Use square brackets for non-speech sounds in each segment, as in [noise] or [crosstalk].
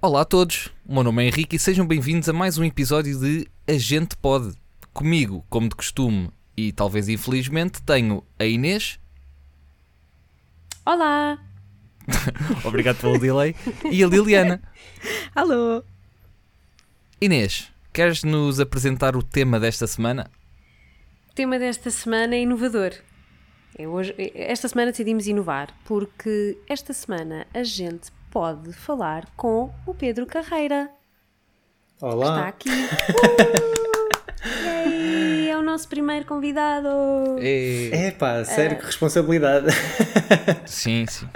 Olá a todos, o meu nome é Henrique e sejam bem-vindos a mais um episódio de A Gente Pode. Comigo, como de costume e talvez infelizmente, tenho a Inês. Olá! [laughs] Obrigado pelo delay. E a Liliana. [laughs] Alô! Inês, queres nos apresentar o tema desta semana? O tema desta semana é inovador. É hoje, esta semana decidimos inovar porque esta semana a gente pode falar com o Pedro Carreira. Olá. Está aqui. [laughs] Uh! é o nosso primeiro convidado. É pá, sério, que responsabilidade. Sim, sim.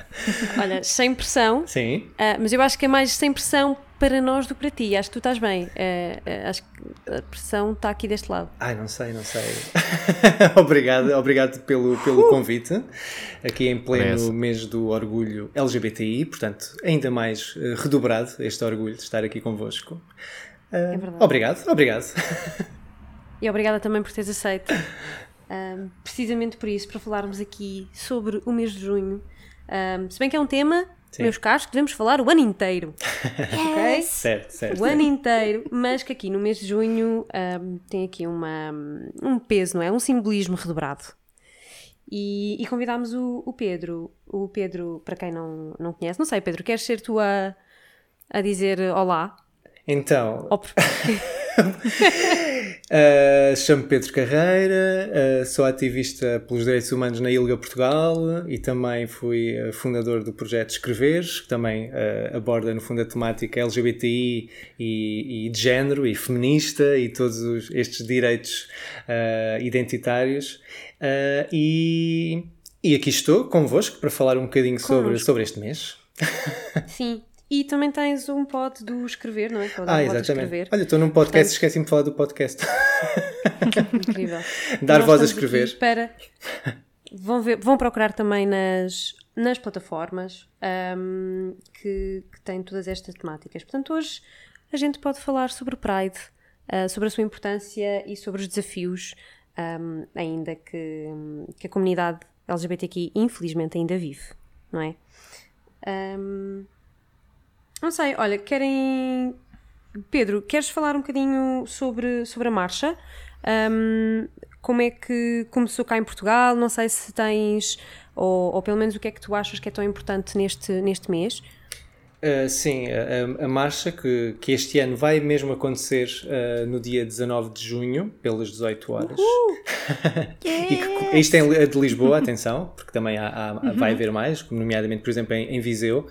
Olha, sem pressão. Sim. Uh, mas eu acho que é mais sem pressão para nós do que para ti. Acho que tu estás bem. Uh, uh, acho que a pressão está aqui deste lado. Ai, não sei, não sei. [laughs] obrigado, obrigado pelo, pelo convite. Aqui em pleno Parece. mês do orgulho LGBTI, portanto, ainda mais eh, redobrado este orgulho de estar aqui convosco. É verdade. Obrigado, obrigado. E obrigada também por teres aceito. Um, precisamente por isso, para falarmos aqui sobre o mês de junho. Um, se bem que é um tema, Sim. meus caros, que devemos falar o ano inteiro. [laughs] ok? certo, certo. O ano inteiro, mas que aqui no mês de junho um, tem aqui uma, um peso, não é? Um simbolismo redobrado. E, e convidámos o, o Pedro. O Pedro, para quem não, não conhece, não sei, Pedro, queres ser tu a, a dizer olá? Então, por- Uh, [laughs] Chamo-me Pedro Carreira, uh, sou ativista pelos direitos humanos na ILGA Portugal e também fui uh, fundador do projeto Escreveres, que também uh, aborda no fundo a temática LGBTI e, e de género e feminista e todos os- estes direitos identitários. E, e aqui estou convosco para falar um bocadinho sobre, sobre este mês. [laughs] Sim. E também tens um pod do escrever, não é? Ah, a exatamente. Olha, estou num podcast, Portanto- esqueci-me de falar do podcast. [laughs] Incrível. [laughs] Dar Nós voz a escrever. Para... Vão, ver, vão procurar também nas, nas plataformas ahm, que, que têm todas estas temáticas. Portanto, hoje a gente pode falar sobre o Pride, ah, sobre a sua importância e sobre os desafios, ahm, ainda que, que a comunidade LGBTQI infelizmente ainda vive, não é? Ahm, não sei, olha, querem. Pedro, queres falar um bocadinho sobre, sobre a marcha? Ahm, como é que começou cá em Portugal? Não sei se tens, ou, ou pelo menos o que é que tu achas que é tão importante neste, neste mês? Uh, sim, a, a- marcha que, que este ano vai mesmo acontecer uh, no dia 19 de junho, pelas 18 horas. [laughs] e que, isto é de Lisboa, atenção, porque também há, há- vai haver mais, nomeadamente, por exemplo, em, em Viseu.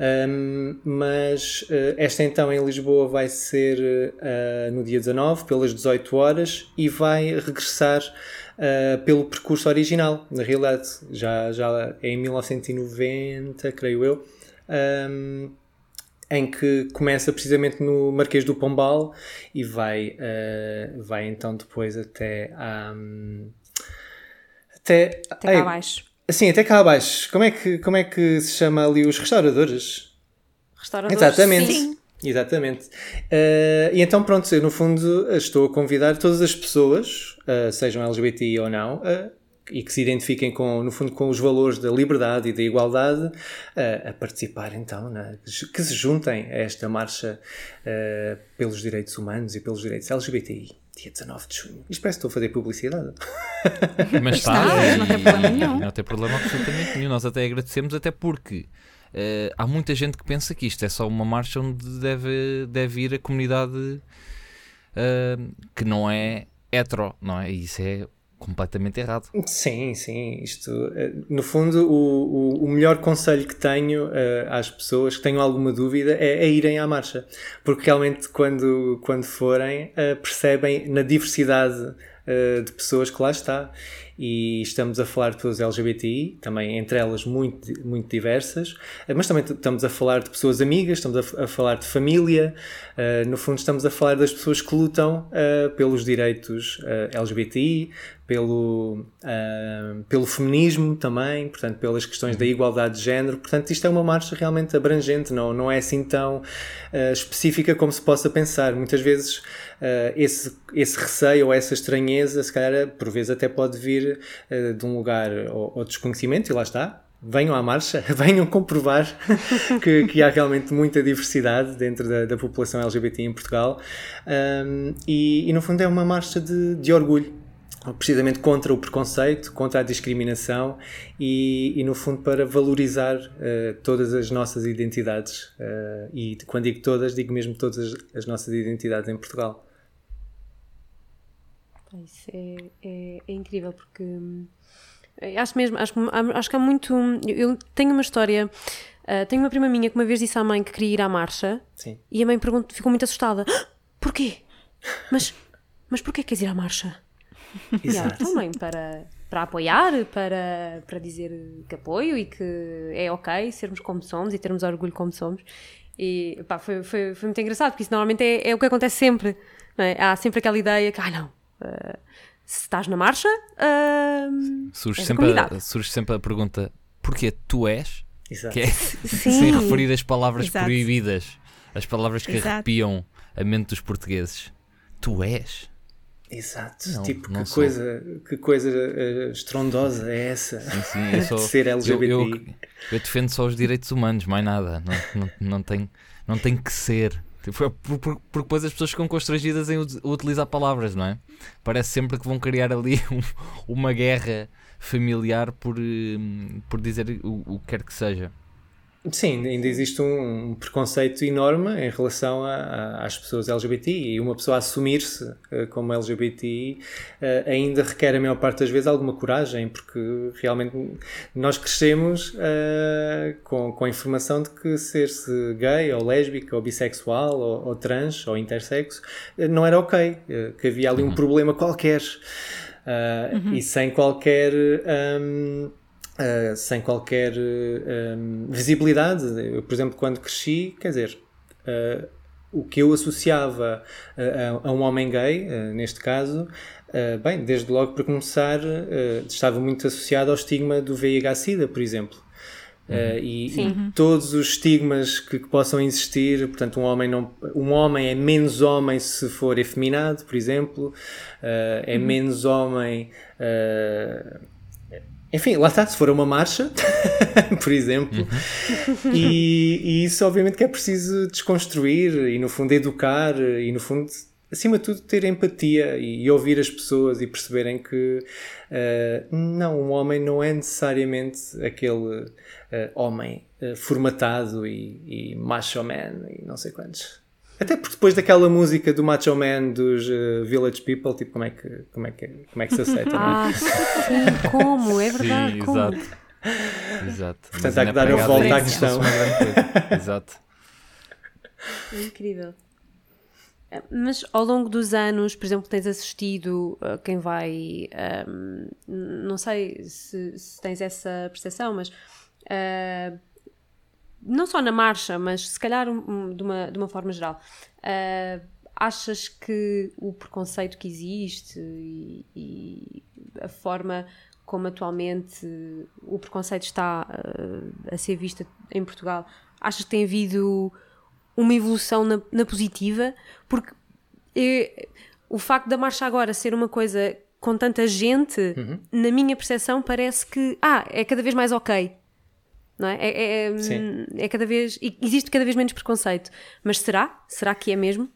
Um, mas uh, esta então em Lisboa vai ser uh, no dia 19, pelas 18 horas, e vai regressar uh, pelo percurso original. Na realidade, já, já é em 1990, creio eu. Um, em que começa precisamente no Marquês do Pombal e vai, vai então depois até à, até, Até ai, cá abaixo. Sim, até cá abaixo. Como é que, como é que se chama ali os restauradores? Restauradores? Exatamente. Sim. Exatamente. Uh, e então, pronto, eu no fundo estou a convidar todas as pessoas, uh, sejam LGBTI ou não, uh, e que se identifiquem com, no fundo, com os valores da liberdade e da igualdade, a participar então, né? que se juntem a esta marcha pelos direitos humanos e pelos direitos LGBTI. Dia 19 de junho. Isto parece que estou a fazer publicidade. Mas está, Está, e- não tem problema nenhum. Não tem problema absolutamente nenhum. Nós até agradecemos, até porque eh, há muita gente que pensa que isto é só uma marcha onde deve, deve ir a comunidade eh, que não é hetero, não é? E isso é completamente errado. Sim, sim. Isto, eh, no fundo, o, o, o melhor conselho que tenho eh, às pessoas que tenham alguma dúvida é, é irem à marcha. Porque realmente, quando, quando forem, eh, percebem na diversidade eh, de pessoas que lá está. E estamos a falar de pessoas LGBTI, também entre elas muito, muito diversas, eh, mas também estamos a falar de pessoas amigas, estamos a, a falar de família, eh, no fundo, estamos a falar das pessoas que lutam eh, pelos direitos LGBTI, pelo, pelo feminismo também, portanto, pelas questões da igualdade de género. Portanto, isto é uma marcha realmente abrangente, não, não é assim tão específica como se possa pensar. Muitas vezes esse, esse receio ou essa estranheza, se calhar, por vezes até pode vir ah, de um lugar ou, ou desconhecimento, e lá está. venham à marcha, [laughs] venham comprovar [laughs] que, que, há realmente muita diversidade dentro da, da população LGBT em Portugal um, e, e, no fundo é uma marcha de, de orgulho precisamente contra o preconceito, contra a discriminação e, e no fundo para valorizar uh, todas as nossas identidades uh, e quando digo todas, digo mesmo todas as, as nossas identidades em Portugal. Isso é, é, é incrível porque hum, acho mesmo, acho, acho que há muito. Eu tenho uma história. Uh, tenho uma prima minha que uma vez disse à mãe que queria ir à marcha Sim. e a mãe perguntou, ficou muito assustada: ah, Porquê? Mas, mas porquê queres ir à marcha? [laughs] Exato. Yeah, também para, para apoiar, para, para dizer que apoio e que é ok sermos como somos e termos orgulho como somos. E pá, foi, foi, foi muito engraçado, porque isso normalmente é, é o que acontece sempre. É? Há sempre aquela ideia que, ah, não, uh, se estás na marcha, uh, surge, sempre a, surge sempre a pergunta: porquê tu és? Exato. Que é, [laughs] sem referir as palavras Exato. proibidas, as palavras que Exato. arrepiam a mente dos portugueses. Tu és? Exato, não, tipo, não que, coisa, que coisa uh, estrondosa é essa sim, sim, eu [laughs] sou, de ser LGBT. Eu, eu, eu, defendo só os direitos humanos, mais nada, não, não, não, tem, não tem que ser. Tipo, porque depois as pessoas ficam constrangidas em utilizar palavras, não é? Parece sempre que vão criar ali [laughs] um, uma guerra familiar por, hum, por dizer o, o que quer que seja. Sim, ainda existe um, preconceito enorme em relação a, a, às pessoas LGBT e uma pessoa assumir-se uh, como LGBT uh, ainda requer a maior parte das vezes alguma coragem, porque realmente nós crescemos uh, com, com a informação de que ser-se gay ou lésbica ou bissexual ou, ou trans ou intersexo não era ok, que havia ali um uhum. problema qualquer uhum. e sem qualquer. Um, uh, sem qualquer uh, visibilidade. Eu, por exemplo, quando cresci, quer dizer, uh, o que eu associava a, a, um homem gay, neste caso, bem, desde logo para começar, estava muito associado ao estigma do VIH-Sida, por exemplo. Uh, e, e, todos os estigmas que, que, possam existir, portanto, um homem, não, um homem é menos homem se for efeminado, por exemplo, uh, é uhum. menos homem uh, enfim, lá está, se for uma marcha, [laughs] por exemplo, uhum. e, e, isso obviamente que é preciso desconstruir e no fundo educar e no fundo, acima de tudo, ter empatia e, e ouvir as pessoas e perceberem que uh, não, um homem não é necessariamente aquele uh, homem uh, formatado e, e macho man e não sei quantos. Até porque depois daquela música do Macho Man dos uh, Village People, tipo, como é que, como é que, como é que se aceita? Ah, é? sim, como? É verdade, sim, como? Exato. exato. Portanto, há que dar a volta à questão. exato. incrível. Eh, mas ao longo dos anos, por exemplo, tens assistido uh, quem vai. Um, ehm, não sei se, se, tens essa percepção, mas uh, não só na marcha, mas se calhar um, de, uma, de uma forma geral, uh, achas que o preconceito que existe e, e, a forma como atualmente o preconceito está uh, a ser visto em Portugal, achas que tem havido uma evolução na, na positiva? Porque eu, o facto da marcha agora ser uma coisa com tanta gente, uhum. na minha percepção, parece que ah, é cada vez mais ok não é? É, é, é, é cada vez. Existe cada vez menos preconceito. Mas será? Será que é mesmo?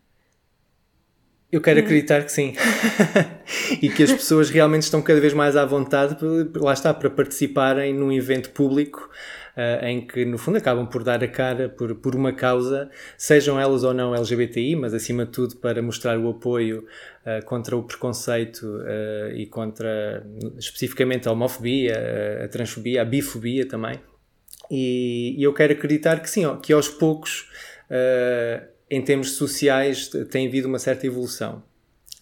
Eu quero acreditar que sim. [laughs] e que as pessoas realmente estão cada vez mais à vontade, lá está, para participarem num evento público uh, em que, no fundo, acabam por dar a cara por, por uma causa, sejam elas ou não LGBTI, mas acima de tudo para mostrar o apoio uh, contra o preconceito uh, e contra, especificamente, a homofobia, a transfobia, a bifobia também. E, e, eu quero acreditar que sim, que aos poucos, uh, em termos sociais, tem havido uma certa evolução.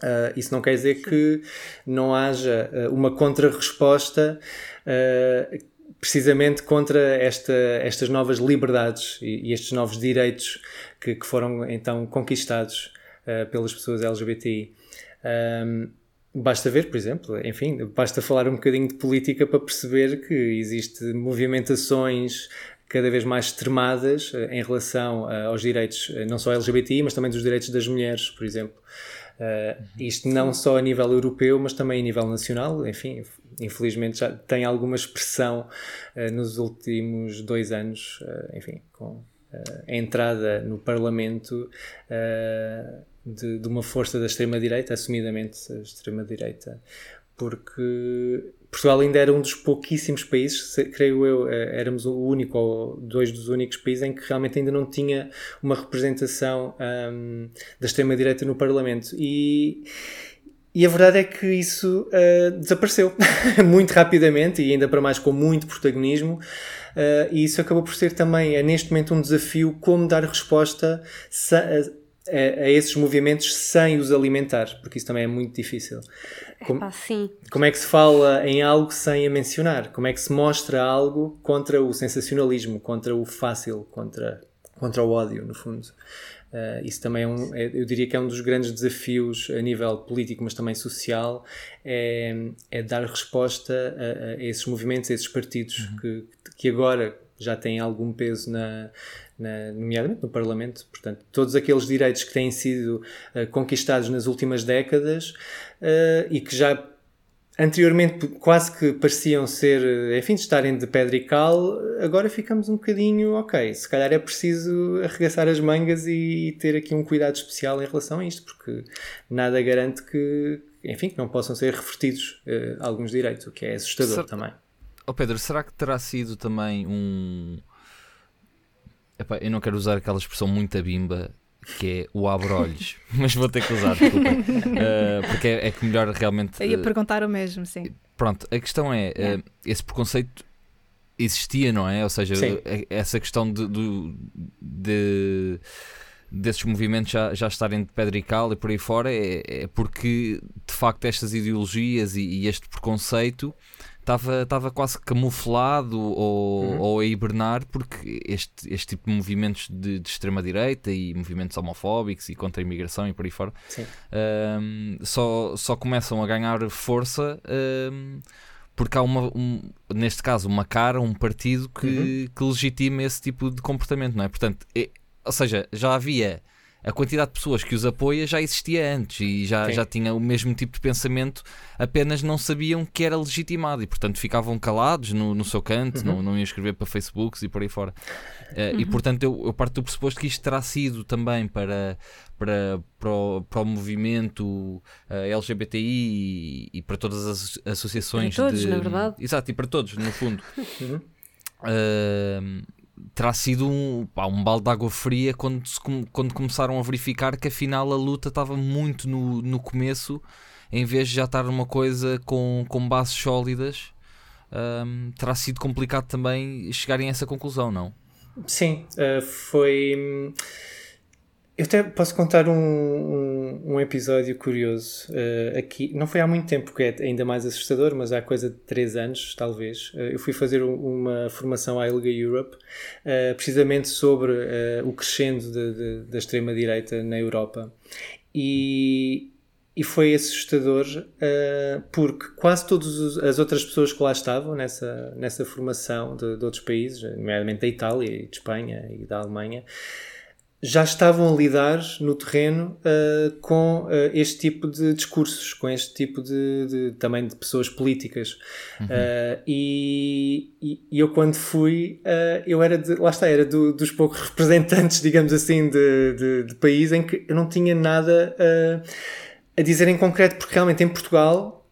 Uh, isso não quer dizer que não haja uh, uma contra-resposta precisamente contra esta, estas novas liberdades e, e, estes novos direitos que, que foram então conquistados pelas pessoas LGBTI. Um, Basta ver, por exemplo, enfim, basta falar um bocadinho de política para perceber que existe movimentações cada vez mais extremadas eh, em relação eh, aos direitos, eh, não só LGBTI, mas também dos direitos das mulheres, por exemplo. Uh, isto não só a nível europeu, mas também a nível nacional. Enfim, infelizmente já tem alguma expressão nos últimos dois anos, enfim, com a entrada no Parlamento de, de uma força da extrema-direita, assumidamente a extrema-direita, porque Portugal ainda era um dos pouquíssimos países, creio eu, eh, éramos o único ou dois dos únicos países em que realmente ainda não tinha uma representação um, da extrema-direita no Parlamento. E, e a verdade é que isso uh, desapareceu [laughs] muito rapidamente e ainda para mais com muito protagonismo. Uh, e isso acabou por ser também, neste momento, um desafio como dar resposta a, a, esses movimentos sem os alimentar, porque isso também é muito difícil. Como, Epá, como é que se fala em algo sem a mencionar? Como é que se mostra algo contra o sensacionalismo, contra o fácil, contra, contra o ódio, no fundo? Uh, isso também é um, é, eu diria que é um dos grandes desafios a nível político, mas também social, é, é dar resposta a, a, esses movimentos, a esses partidos uhum. que, que agora já têm algum peso na, na, nomeadamente no Parlamento. Portanto, todos aqueles direitos que têm sido uh, conquistados nas últimas décadas uh, e que já anteriormente quase que pareciam ser, eh, enfim, de estarem de pedra e cal, agora ficamos um bocadinho, ok, se calhar é preciso arregaçar as mangas e, e ter aqui um cuidado especial em relação a isto, porque nada garante que, enfim, que não possam ser revertidos uh, alguns direitos, o que é assustador também. Oh Pedro, será que terá sido também um Epá, eu não quero usar aquela expressão muito bimba que é o abre-olhos, [laughs] mas vou ter que usar, desculpa. Uh, porque é, é, que melhor realmente. Eu ia uh, perguntar o mesmo, sim. Pronto, a questão é: yeah. uh, esse preconceito existia, não é? Ou seja, essa questão de, de, de, desses movimentos já, já estarem de pedra e cal e por aí fora é, é porque de facto estas ideologias e, e este preconceito estava, estava quase camuflado ou, uhum. ou a hibernar porque este, este tipo de movimentos de, de extrema-direita e movimentos homofóbicos e contra a imigração e por aí fora um, só, só começam a ganhar força um, porque há uma, um, neste caso, uma cara, um partido que, uhum. que legitima esse tipo de comportamento, não é? Portanto, é, ou seja, já havia a quantidade de pessoas que os apoia já existia antes e já, já tinha o mesmo tipo de pensamento, apenas não sabiam que era legitimado e, portanto, ficavam calados no, no seu canto, uhum. não, não iam escrever para Facebooks e por aí fora. Uh, uhum. E, portanto, eu, eu parto do pressuposto que isto terá sido também para, para, para, o, para o movimento uh, eh, LGBTI e, e, para todas as associações. Para todos, de, na verdade. Exato, e para todos, no fundo. [laughs] Uhum. Uh, terá sido um, pá, um balde de água fria quando, quando começaram a verificar que afinal a luta estava muito no, no começo, em vez de já estar numa coisa com, com bases sólidas. Um, terá sido complicado também chegarem a essa conclusão, não? Sim, uh, foi. Eu até posso contar um, um, um episódio curioso uh, aqui. Não foi há muito tempo, que é ainda mais assustador, mas há coisa de 3 anos, talvez. Uh, eu fui fazer uma formação à ILGA Europe, uh, precisamente sobre o crescendo de, de, da extrema-direita na Europa. E, e foi assustador porque quase todas as outras pessoas que lá estavam nessa, nessa formação de, de outros países, nomeadamente da Itália, e de Espanha e da Alemanha, já estavam a lidar no terreno uh, com uh, este tipo de discursos, com este tipo de, de também de pessoas políticas. Uhum. Uh, e, e, eu quando fui, eu era de, lá está, era do, dos poucos [laughs] representantes, digamos assim, de, de, de, país em que eu não tinha nada a dizer em concreto, porque realmente em Portugal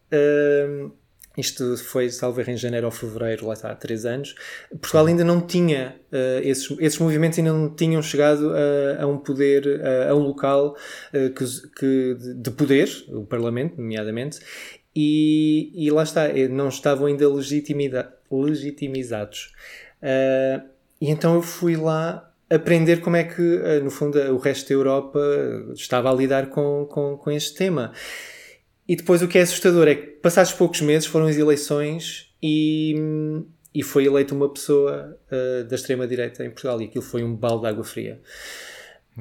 isto foi, salvo em janeiro ou fevereiro, lá está, há três anos. Portugal ainda não tinha, uh, esses, esses movimentos ainda não tinham chegado a, a um poder, a, a um local uh, que, que, de poder, o Parlamento, nomeadamente, e, e lá está, eh, não estavam ainda legitimizados. Uh, e então eu fui lá aprender como é que, no fundo, o resto da Europa estava a lidar com, com, com este tema. E depois o que é assustador é que, passados poucos meses, foram as eleições e, e foi eleita uma pessoa uh, da extrema-direita em Portugal. E aquilo foi um balde de água fria.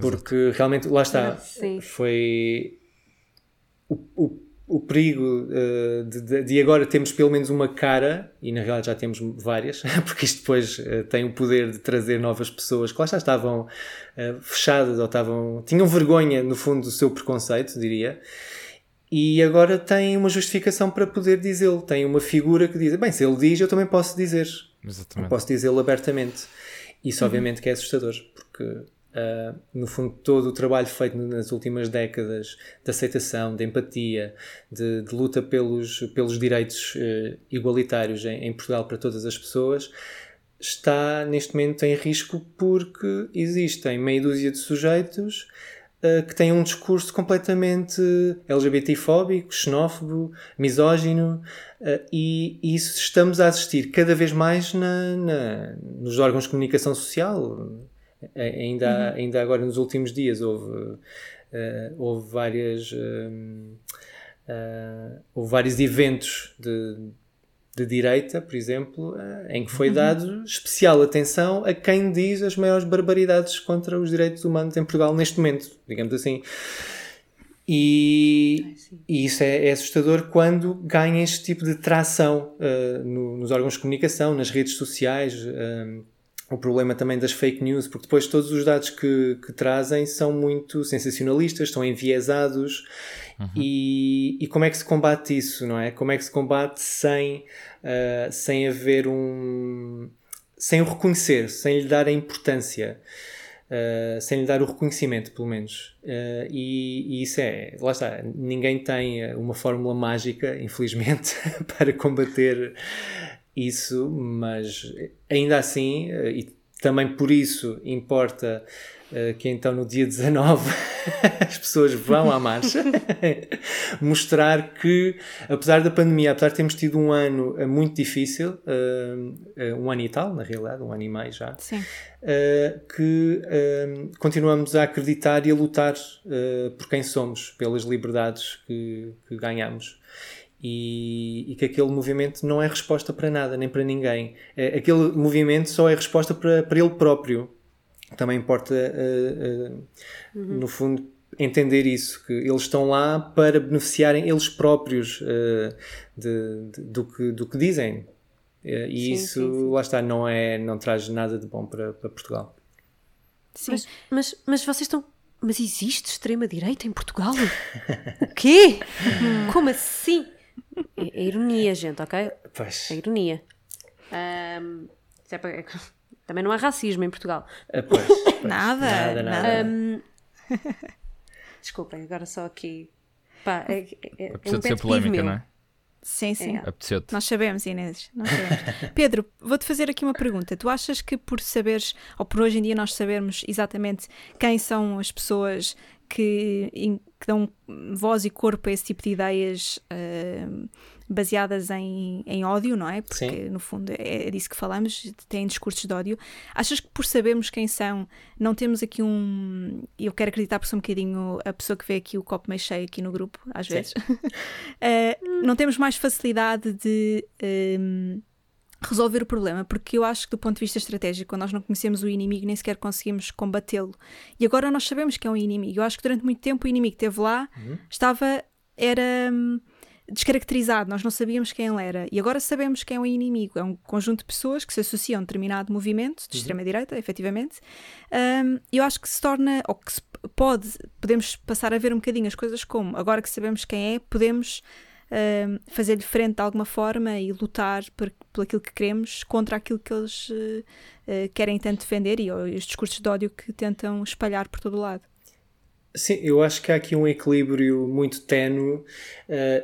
Porque Exato. realmente, lá está, ah, foi o, o, o perigo uh, de, de, agora termos pelo menos uma cara, e na realidade já temos várias, [laughs] porque isto depois uh, tem o poder de trazer novas pessoas que lá já estavam fechadas ou estavam, tinham vergonha, no fundo, do seu preconceito, diria e agora tem uma justificação para poder dizê-lo. Tem uma figura que diz: bem, se ele diz, eu também posso dizer. Exatamente. Eu posso dizê-lo abertamente. Isso, obviamente, que é assustador, porque, uh, no fundo, todo o trabalho feito nas últimas décadas de aceitação, de empatia, de, de luta pelos, pelos direitos uh, igualitários em, em Portugal para todas as pessoas está neste momento em risco porque existem meia dúzia de sujeitos uh, que têm um discurso completamente LGBTfóbico, xenófobo, misógino uh, e, e, isso estamos a assistir cada vez mais na, na nos órgãos de comunicação social. Ainda, uhum. ainda agora nos últimos dias houve, uh, houve várias houve vários eventos de, de direita, por exemplo, eh, em que foi uhum. dado especial atenção a quem diz as maiores barbaridades contra os direitos humanos em Portugal neste momento, digamos assim. E, e isso é, é, assustador quando ganha este tipo de tração uh, no, nos órgãos de comunicação, nas redes sociais. Uh, o problema também das fake news, porque depois todos os dados que, que trazem são muito sensacionalistas, são enviesados. Uhum. E, e como é que se combate isso, não é? Como é que se combate sem, uh, sem haver um. sem o reconhecer, sem lhe dar a importância. Uh, sem lhe dar o reconhecimento, pelo menos. Uh, e, e, isso é, lá está, ninguém tem uma fórmula mágica, [laughs] infelizmente, [laughs] para combater isso, mas ainda assim, e também por isso importa que então no dia 19 [laughs] as pessoas vão à marcha [laughs] mostrar que, apesar da pandemia, apesar de termos tido um ano uh, muito difícil, um ano e tal, na realidade, um ano e meio já, que continuamos a acreditar e a lutar por quem somos, pelas liberdades que, que ganhamos e, e, que aquele movimento não é resposta para nada, nem para ninguém. Aquele movimento só é resposta para, para ele próprio. Também importa, uh, uh, uhum. no fundo, entender isso, que eles estão lá para beneficiarem eles próprios uh, de, de, do, que, do que dizem. e sim, isso, sim, sim. lá está, não, é, não traz nada de bom para, para Portugal. Sim. Mas, mas, mas vocês estão mas existe extrema-direita em Portugal? [laughs] o quê? Como assim? É, é, ironia, gente, ok? Pois. É ironia. Um, é para, também não há racismo em Portugal. Ah, pois, [laughs] pois. nada. Nada, nada. Um, [laughs] desculpem, agora só aqui. Pá, é, é, é um ser polémica, não é? Sim, sim. É. Nós sabemos, Inês. Nós sabemos. [laughs] Pedro, vou-te fazer aqui uma pergunta. Tu achas que por saberes, ou por hoje em dia nós sabermos exatamente quem são as pessoas que, que dão voz e corpo a esse tipo de ideias uh, baseadas em, em ódio, não é? Porque Sim. no fundo é, é disso que falamos, têm discursos de ódio. Achas que por sabermos quem são, não temos aqui um. Eu quero acreditar porque sou um bocadinho a pessoa que vê aqui o copo meio cheio aqui no grupo, às Sim. vezes. uh, [laughs] não temos mais facilidade de. Um, resolver o problema, porque eu acho que do ponto de vista estratégico, quando nós não conhecemos o inimigo, nem sequer conseguimos combatê-lo. E agora nós sabemos que é um inimigo. Eu acho que durante muito tempo o inimigo que esteve lá uhum. estava, era hum, descaracterizado, nós não sabíamos quem ele era. E agora sabemos quem é o inimigo. É um conjunto de pessoas que se associam a um determinado movimento de uhum. extrema-direita, efetivamente. Um, eu acho que se torna, ou que se pode, podemos passar a ver um bocadinho as coisas como, agora que sabemos quem é, podemos uh, fazer-lhe frente de alguma forma e lutar por, por aquilo que queremos contra aquilo que eles uh, querem tanto defender e os discursos de ódio que tentam espalhar por todo o lado. Sim, eu acho que há aqui um equilíbrio muito tenue uh,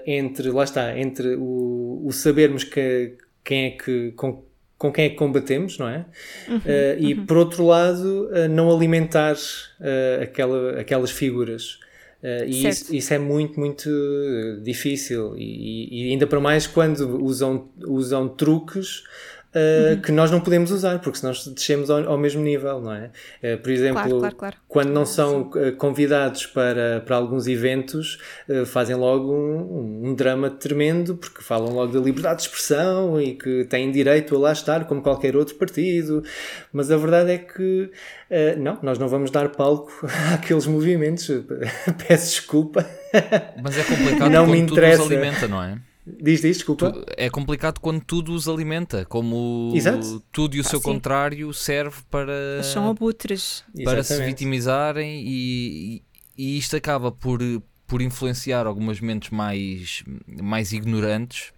entre, lá está, entre o, o sabermos que, quem é que, com, com quem é que combatemos, não é? Uhum, uh, e uhum. por outro lado, uh, não alimentar aquela, aquelas figuras. Uh, e isso, isso, é muito, muito difícil. E, e, ainda para mais quando usam, usam truques uh, uhum. que nós não podemos usar, porque senão descemos ao, ao mesmo nível, não é? Uh, por exemplo, claro, claro, claro. quando não são uh, convidados para, para alguns eventos, fazem logo um, um, drama tremendo, porque falam logo da liberdade de expressão e que têm direito a lá estar como qualquer outro partido, mas a verdade é que não, nós não vamos dar palco [laughs] àqueles movimentos. [laughs] Peço desculpa. Mas é complicado não me interessa. tudo os alimenta, não é? Diz, diz, desculpa. É complicado quando tudo os alimenta, como Exato. tudo e o ah, seu sim. contrário serve para. São abutres. Para Exatamente. se vitimizarem e, e isto acaba por, por influenciar algumas mentes mais, mais ignorantes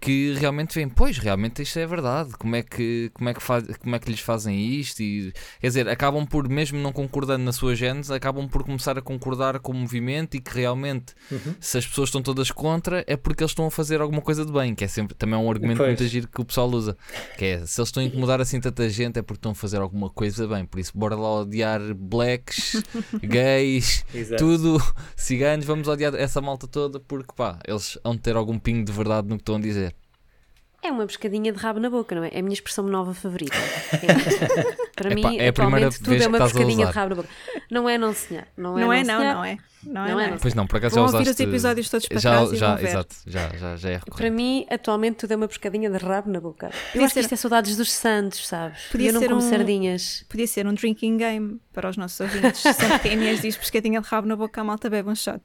que realmente veem, pois, realmente isto é verdade, como é que, como é que, faz, como é que lhes fazem isto? E, quer dizer, acabam por, mesmo não concordando na sua genes, acabam por começar a concordar com o movimento e que realmente, uhum. se as pessoas estão todas contra, é porque eles estão a fazer alguma coisa de bem, que é sempre também é um argumento pois. muito agir que o pessoal usa, que é, se eles estão a incomodar assim tanta gente, é porque estão a fazer alguma coisa bem, por isso bora lá odiar blacks, [laughs] gays, tudo, ciganos, vamos odiar essa malta toda, porque pá, eles vão ter algum pingo de verdade no que estão a dizer. É uma pescadinha de rabo na boca, não é? É a minha expressão nova favorita. [laughs] É, para Epá, mim, é atualmente, tudo é uma pescadinha de rabo na boca. Não é, não senhor. Não é, não, é, não, não é. Não, é, não é, não. Pois não, por acaso Vão já ouvir os episódios todos para já, trás já, e vão exato, já, já, já é recorrente. Para mim, atualmente, tudo é uma pescadinha de rabo na boca. Eu acho que isto é saudades dos santos, sabes? Podia eu não ser como um, sardinhas. Podia ser um drinking game para os nossos ouvintes. Sempre que a Inês diz pescadinha de rabo na boca, a malta bebe um shot.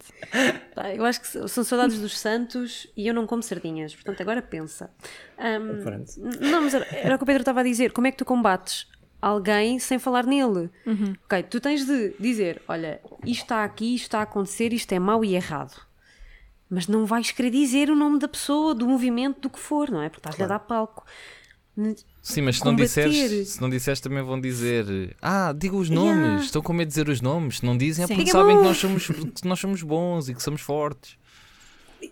Eu acho que são saudades dos santos e eu não como sardinhas. Portanto, agora pensa. Um, não, mas era, era o que o Pedro estava a dizer. Como é que tu combates alguém sem falar nele. Uhum. Ok, tu tens de dizer: olha, isto está aqui, isto está a acontecer, isto é mau e errado. Mas não vais querer dizer o nome da pessoa, do movimento, do que for, não é? Porque estás-lhe claro. a dar palco. Sim, mas se não, disseres, se não disseres também vão dizer Ah, diga os nomes, yeah. estão com medo de dizer os nomes. Se não dizem é porque Diga sabem que nós, somos, que nós somos bons e que somos fortes.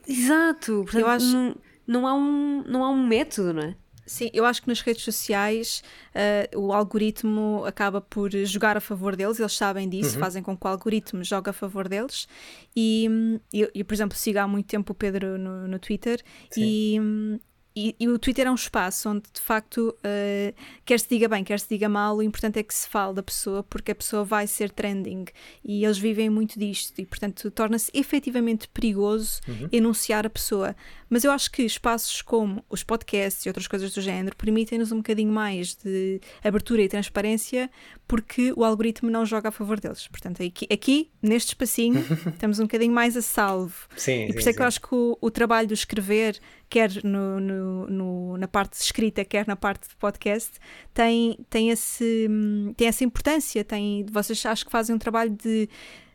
Exato, Portanto, Eu acho... não, não, há um, não há um método, não é? Sim, eu acho que nas redes sociais uh, o algoritmo acaba por jogar a favor deles, eles sabem disso, uhum. fazem com que o algoritmo jogue a favor deles. E eu, eu por exemplo, sigo há muito tempo o Pedro no, no Twitter Sim. e, e, e, o Twitter é um espaço onde de facto uh, quer se diga bem, quer se diga mal, o importante é que se fale da pessoa porque a pessoa vai ser trending e eles vivem muito disto e portanto torna-se efetivamente perigoso uhum. enunciar a pessoa. Mas eu acho que espaços como os podcasts e outras coisas do género permitem-nos um bocadinho mais de abertura e transparência porque o algoritmo não joga a favor deles. Portanto, aqui, aqui neste espacinho, [laughs] estamos um bocadinho mais a salvo. Sim, e por isso é que eu acho que o, o trabalho do escrever, quer no, no, no, na parte de escrita, quer na parte de podcast, tem, tem, esse, tem essa importância. Tem, vocês acho que fazem um trabalho de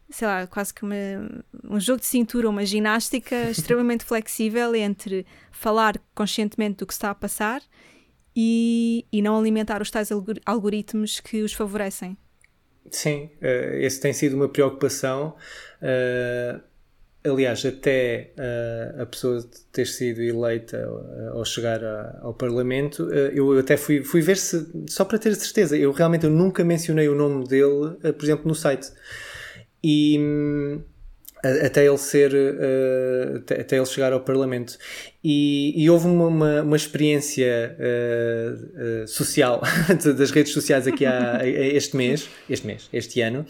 sei lá, quase que uma, um jogo de cintura, uma ginástica [laughs] extremamente flexível entre falar conscientemente do que está a passar e, e não alimentar os tais algoritmos que os favorecem. Sim, uh, esse tem sido uma preocupação. Uh, aliás, até uh, a pessoa ter sido eleita ao chegar a, ao Parlamento, eu até fui, fui ver se, só para ter certeza, eu realmente eu nunca mencionei o nome dele, por exemplo, no site. E até ele ser uh, até ele chegar ao Parlamento. E, e houve uma, uma, uma experiência uh, uh, social [laughs] das redes sociais aqui há, [laughs] este mês este mês, este ano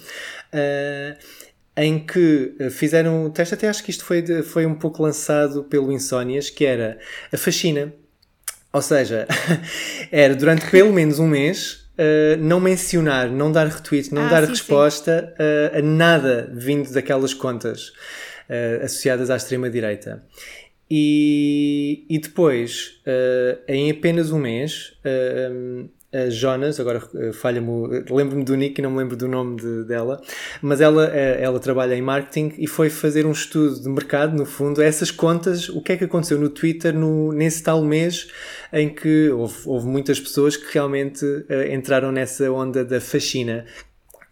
em que fizeram um teste, até acho que isto foi, foi um pouco lançado pelo Insónias, que era a faxina ou seja, [laughs] era durante pelo menos um mês Uh, não mencionar, não dar retweet, não ah, dar sim, resposta sim. Uh, a nada vindo daquelas contas uh, associadas à extrema-direita. E, e depois, em apenas um mês, a Jonas, agora falha-me, lembro-me do Nick e não me lembro do nome de, dela, mas ela, ela trabalha em marketing e foi fazer um estudo de mercado, no fundo, essas contas, o que é que aconteceu no Twitter no, nesse tal mês em que houve, houve muitas pessoas que realmente uh, entraram nessa onda da faxina.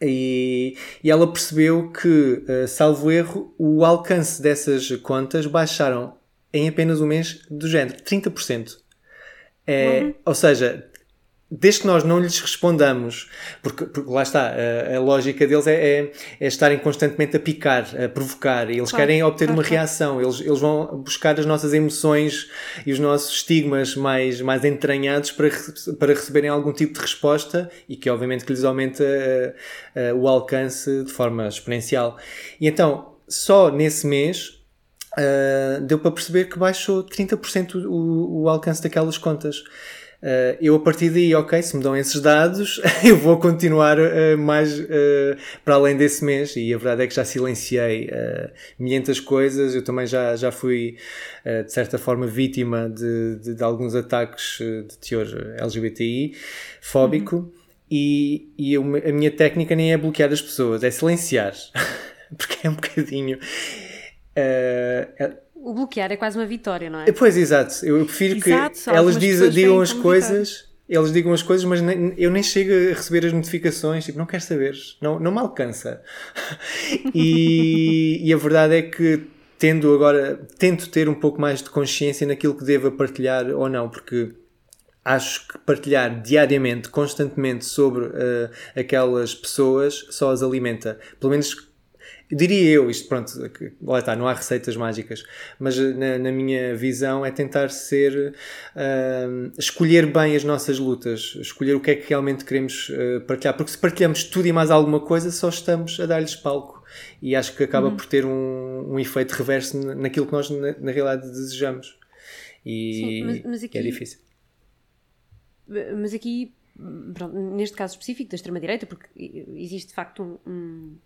E, e ela percebeu que, salvo erro, o alcance dessas contas baixaram em apenas um mês do género, 30%. É, uhum. Ou seja, desde que nós não lhes respondamos, porque, porque lá está, a, a lógica deles é, é, é, estarem constantemente a picar, a provocar, e eles claro, querem obter claro, uma claro. reação, eles, eles vão buscar as nossas emoções e os nossos estigmas mais, mais entranhados para, para receberem algum tipo de resposta e que obviamente que lhes aumenta uh, uh, o alcance de forma exponencial. E então, só nesse mês, uh, deu para perceber que baixou 30% o, o alcance daquelas contas. Uh, eu a partir daí, ok, se me dão esses dados, [laughs] eu vou continuar uh, mais uh, para além desse mês. E a verdade é que já silenciei uh, milhentas coisas, eu também já, já fui de certa forma vítima de, de, de alguns ataques de teor LGBTI fóbico. Uhum. e, e eu, a minha técnica nem é bloquear as pessoas, é silenciar, [laughs] porque é um bocadinho Uh, o bloquear é quase uma vitória, não é? Pois, exato. Eu prefiro exato, que elas digam as coisas, eles digam as coisas, mas nem, eu nem chego a receber as notificações, tipo, não quero saber, não, não me alcança. [laughs] e, e a verdade é que tendo agora, tento ter um pouco mais de consciência naquilo que devo partilhar ou não, porque acho que partilhar diariamente, constantemente sobre uh, aquelas pessoas só as alimenta. Pelo menos diria eu, isto pronto, lá está, não há receitas mágicas, mas eh, na, na minha visão é tentar ser, uh, escolher bem as nossas lutas, escolher o que é que realmente queremos uh, partilhar, porque se partilhamos tudo e mais alguma coisa, só estamos a dar-lhes palco e acho que acaba uhum. por ter um, um efeito reverso naquilo que nós na, na realidade desejamos e Sim, mas, mas aqui, é difícil. Mas aqui, pronto, neste caso específico da extrema-direita, porque existe de facto um, um,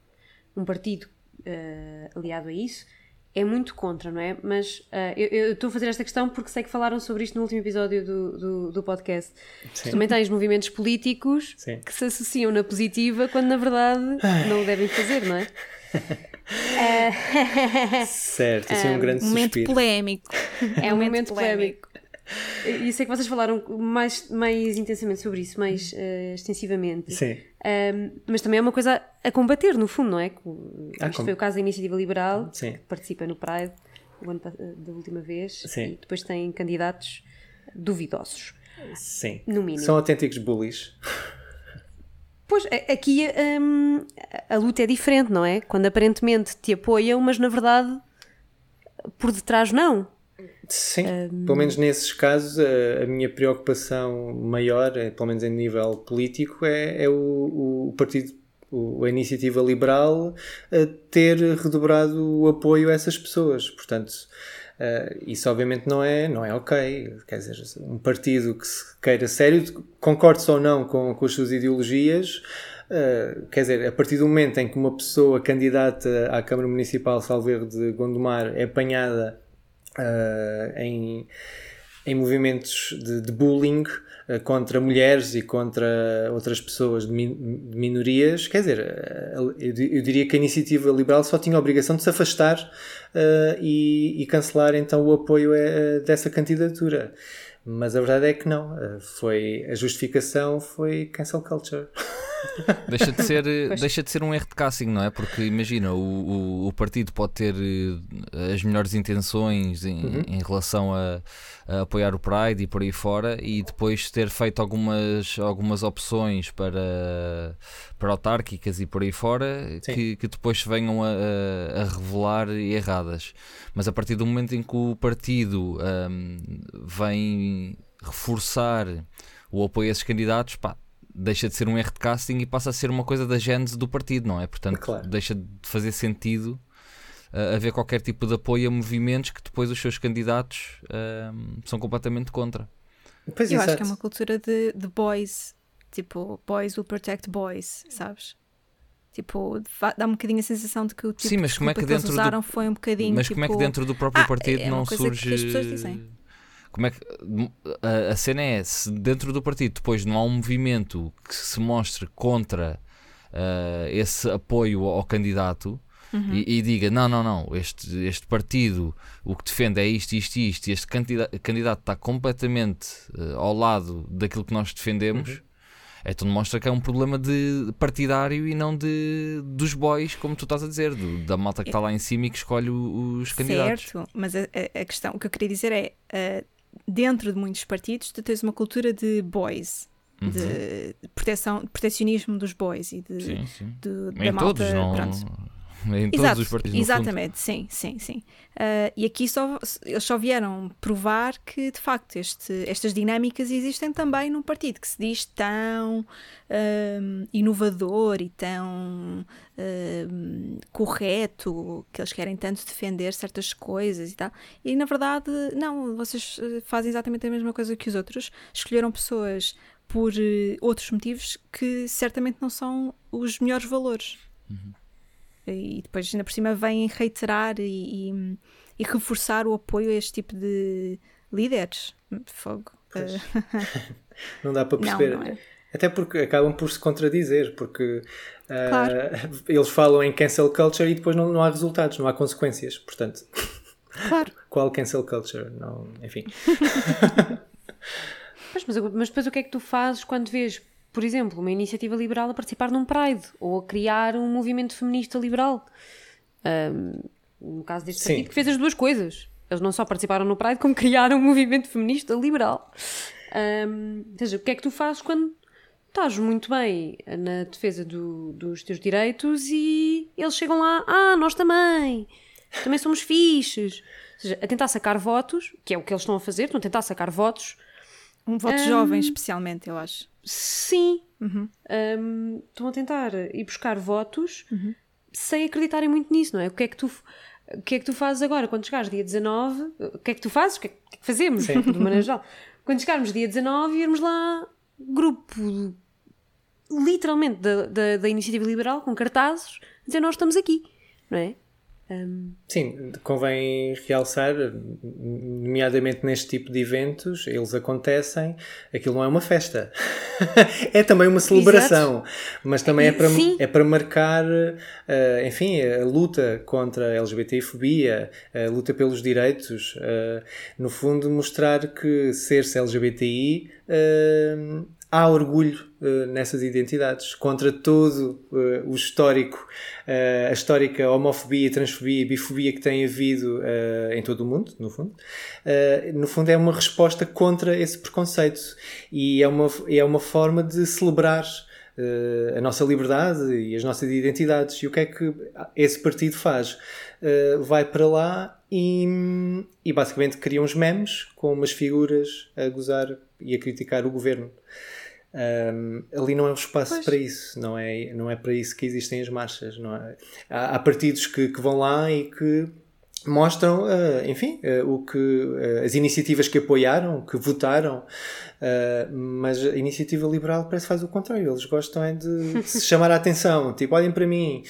um partido uh, aliado a isso, é muito contra, não é? Mas uh, eu, estou a fazer esta questão porque sei que falaram sobre isto no último episódio do, do, do podcast. Sim. Também tens movimentos políticos Sim. que se associam na positiva quando na verdade não o devem fazer, não é? [laughs] certo, isso é um grande momento suspiro. polémico. É um momento polémico. E sei que vocês falaram mais, mais intensamente sobre isso, mais uh, extensivamente. Sim. Um, mas também é uma coisa a combater, no fundo, não é? Ah, Isto foi o caso da Iniciativa Liberal, Sim. que participa no Pride ano, da última vez, Sim. e depois tem candidatos duvidosos. Sim. No mínimo. São autênticos bullies. Pois, aqui um, a luta é diferente, não é? Quando aparentemente te apoiam, mas na verdade por detrás não. Sim, um... pelo menos nesses casos a, a, minha preocupação maior, é, pelo menos em nível político, é, é o, o partido o, a iniciativa liberal a ter redobrado o apoio a essas pessoas. Portanto, uh, isso obviamente não é, não é ok. Quer dizer, um partido que se queira sério, concorde ou não com, com as suas ideologias, uh, quer dizer, a partir do momento em que uma pessoa candidata à Câmara Municipal Salveiro de Gondomar é apanhada uh, em, em movimentos de, de bullying uh, contra mulheres e contra outras pessoas de, min, de minorias, quer dizer, uh, eu, diria que a iniciativa liberal só tinha a obrigação de se afastar e, e, cancelar então o apoio a, dessa candidatura. Mas a verdade é que não. Foi, a justificação foi cancel culture. [laughs] [laughs] Deixa de, ser, deixa de ser um erro de casting, não é? Porque imagina, o, o, o partido pode ter eh, as melhores intenções em, uhum. em relação a, a, apoiar o Pride e por aí fora, e depois ter feito algumas, algumas opções para, para autárquicas e por aí fora que, que depois venham a, a, revelar erradas. Mas a partir do momento em que o partido um, vem reforçar o apoio a esses candidatos, pá, deixa de ser um erro de casting e passa a ser uma coisa da gênese do partido, não é? Portanto, claro. deixa de fazer sentido uh, haver qualquer tipo de apoio a movimentos que depois os seus candidatos uh, são completamente contra. Pois Eu exato. acho que é uma cultura de, de boys, tipo, boys will protect boys, sabes? Tipo, dá um bocadinho a sensação de que o tipo Sim, mas como é que, que dentro usaram do... foi um bocadinho. Mas tipo... como é que dentro do próprio ah, partido é não surge. Como é que a, a, cena é se dentro do partido depois não há um movimento que se mostre contra uh, esse apoio ao candidato uhum. e, e, diga não, não, não, este, este partido o que defende é isto, isto e isto, e este candidato, candidato está completamente uh, ao lado daquilo que nós defendemos. Uhum. Então mostra que é um problema de partidário e não de dos boys, como tu estás a dizer, do, da malta que está lá em cima e que escolhe os candidatos. Certo, mas a, a, questão, o que eu queria dizer é, uh, dentro de muitos partidos, tu tens uma cultura de boys. Uhum. De proteção, protecionismo dos boys e de, sim, sim. de da malta. Todos, não... Em todos Exato, os partidos. Exatamente, sim, sim, sim. Uh, e aqui só, eles só vieram provar que, de facto, este, estas dinâmicas existem também num partido que se diz tão uh, inovador e tão uh, correto, que eles querem tanto defender certas coisas e tal. E, na verdade, não, vocês fazem exatamente a mesma coisa que os outros. Escolheram pessoas por outros motivos que certamente não são os melhores valores. Uhum e depois ainda por cima vêm reiterar e, e, e, reforçar o apoio a este tipo de líderes. Fogo. [laughs] não dá para perceber. Não, não é. Até porque acabam por se contradizer, porque uh, Claro. eles falam em cancel culture e depois não, não há resultados, não há consequências. Portanto, Claro. [laughs] qual cancel culture? Não, enfim. [laughs] Mas, mas, mas depois o que é que tu fazes quando vês, por exemplo, uma iniciativa liberal a participar num Pride ou a criar um movimento feminista liberal? Ahm, no caso deste Sim. partido, que fez as duas coisas. Eles não só participaram no Pride, como criaram um movimento feminista liberal. Ahm, ou seja, o que é que tu fazes quando estás muito bem na defesa do- dos teus direitos e eles chegam lá, ah, nós também, também somos fixes. Ou seja, a tentar sacar votos, que é o que eles estão a fazer, estão a tentar sacar votos Um voto Hum. jovem, especialmente, eu acho. Sim. Uhum. Um, estão a tentar ir buscar votos sem acreditarem muito nisso, não é? O que é que tu, o que é que tu fazes agora? Quando chegares dia 19, o que é que tu fazes? O que é que, fazemos, Sim. de maneira geral? Quando chegarmos dia 19 e irmos lá grupo literalmente da, da, da iniciativa liberal com cartazes dizer nós estamos aqui, não é? Um, Sim, convém realçar, nomeadamente neste tipo de eventos, eles acontecem, aquilo não é uma festa, [laughs] é também uma celebração, mas também é para, Sim. é para marcar, eh, enfim, a luta contra a LGBTfobia, a luta pelos direitos, eh, no fundo mostrar que ser-se LGBTI eh, há orgulho eh, nessas identidades, contra todo eh, o histórico, eh, a histórica homofobia, transfobia e bifobia que tem havido em todo o mundo, no fundo. No fundo é uma resposta contra esse preconceito e é uma, é uma forma de celebrar a nossa liberdade e as nossas identidades. E o que é que esse partido faz? Vai para lá e, e basicamente cria uns memes com umas figuras a gozar e a criticar o governo. Um, ali não é o espaço Pois. para isso, não é, não é para isso que existem as marchas. Não é? há, há partidos que, que vão lá e que mostram, ah, enfim, ah, o que, ah, as iniciativas que apoiaram, que votaram, mas a iniciativa liberal parece que faz o contrário. Eles gostam é de, de [laughs] se chamar a atenção, tipo, olhem para mim,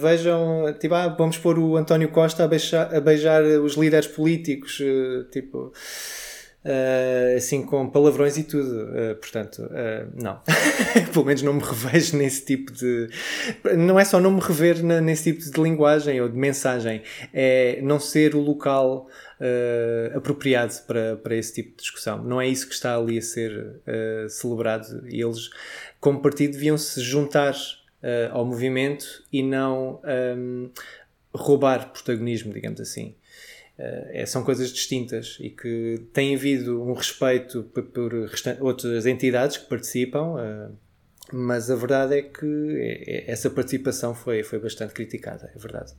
vejam, tipo, ah, vamos pôr o António Costa a beijar, a beijar os líderes políticos, tipo. Uh, assim com palavrões e tudo. Uh, portanto, uh, não. [laughs] Pelo menos não me revejo nesse tipo de. Não é só não me rever na- nesse tipo de linguagem ou de mensagem, é não ser o local apropriado para, para esse tipo de discussão. Não é isso que está ali a ser celebrado. E eles, como partido, deviam se juntar ao movimento e não um, roubar protagonismo, digamos assim. Uh, é- são coisas distintas e que tem havido um respeito por restan- outras entidades que participam, uh, mas a verdade é que é- é- essa participação foi, foi bastante criticada, é verdade.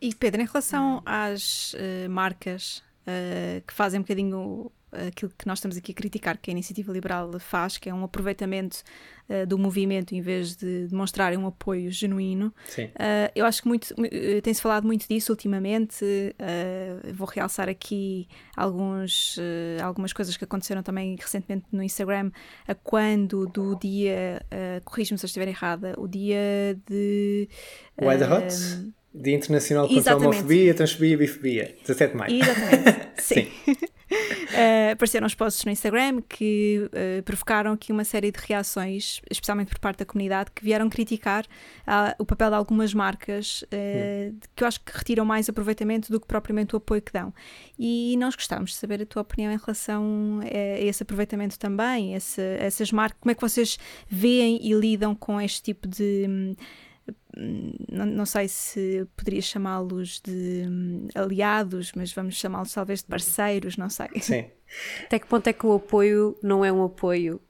E Pedro, em relação às eh, marcas eh, que fazem um bocadinho aquilo que nós estamos aqui a criticar, que a iniciativa liberal faz, que é um aproveitamento eh, do movimento em vez de demonstrarem um apoio genuíno. Uh, eu acho que muito, uh, tem-se falado muito disso ultimamente. uh, vou realçar aqui alguns, algumas coisas que aconteceram também recentemente no Instagram, a quando do dia, uh, corrijo-me se eu estiver errada, o dia de. Why the uh, Hot? Dia Internacional contra a exatamente. Homofobia, Transfobia e Bifobia, 17 de maio. Exatamente, [laughs] sim. Uh, apareceram os posts no Instagram que uh, provocaram aqui uma série de reações, especialmente por parte da comunidade, que vieram criticar ah, o papel de algumas marcas uh, que eu acho que retiram mais aproveitamento do que propriamente o apoio que dão. E nós gostávamos de saber a tua opinião em relação a, a esse aproveitamento também, esse, essas marcas, como é que vocês veem e lidam com este tipo de. hum, não, não sei se poderia chamá-los de hum, aliados, mas vamos chamá-los talvez de parceiros, não sei. Sim. [laughs] até que ponto é que o apoio não é um apoio?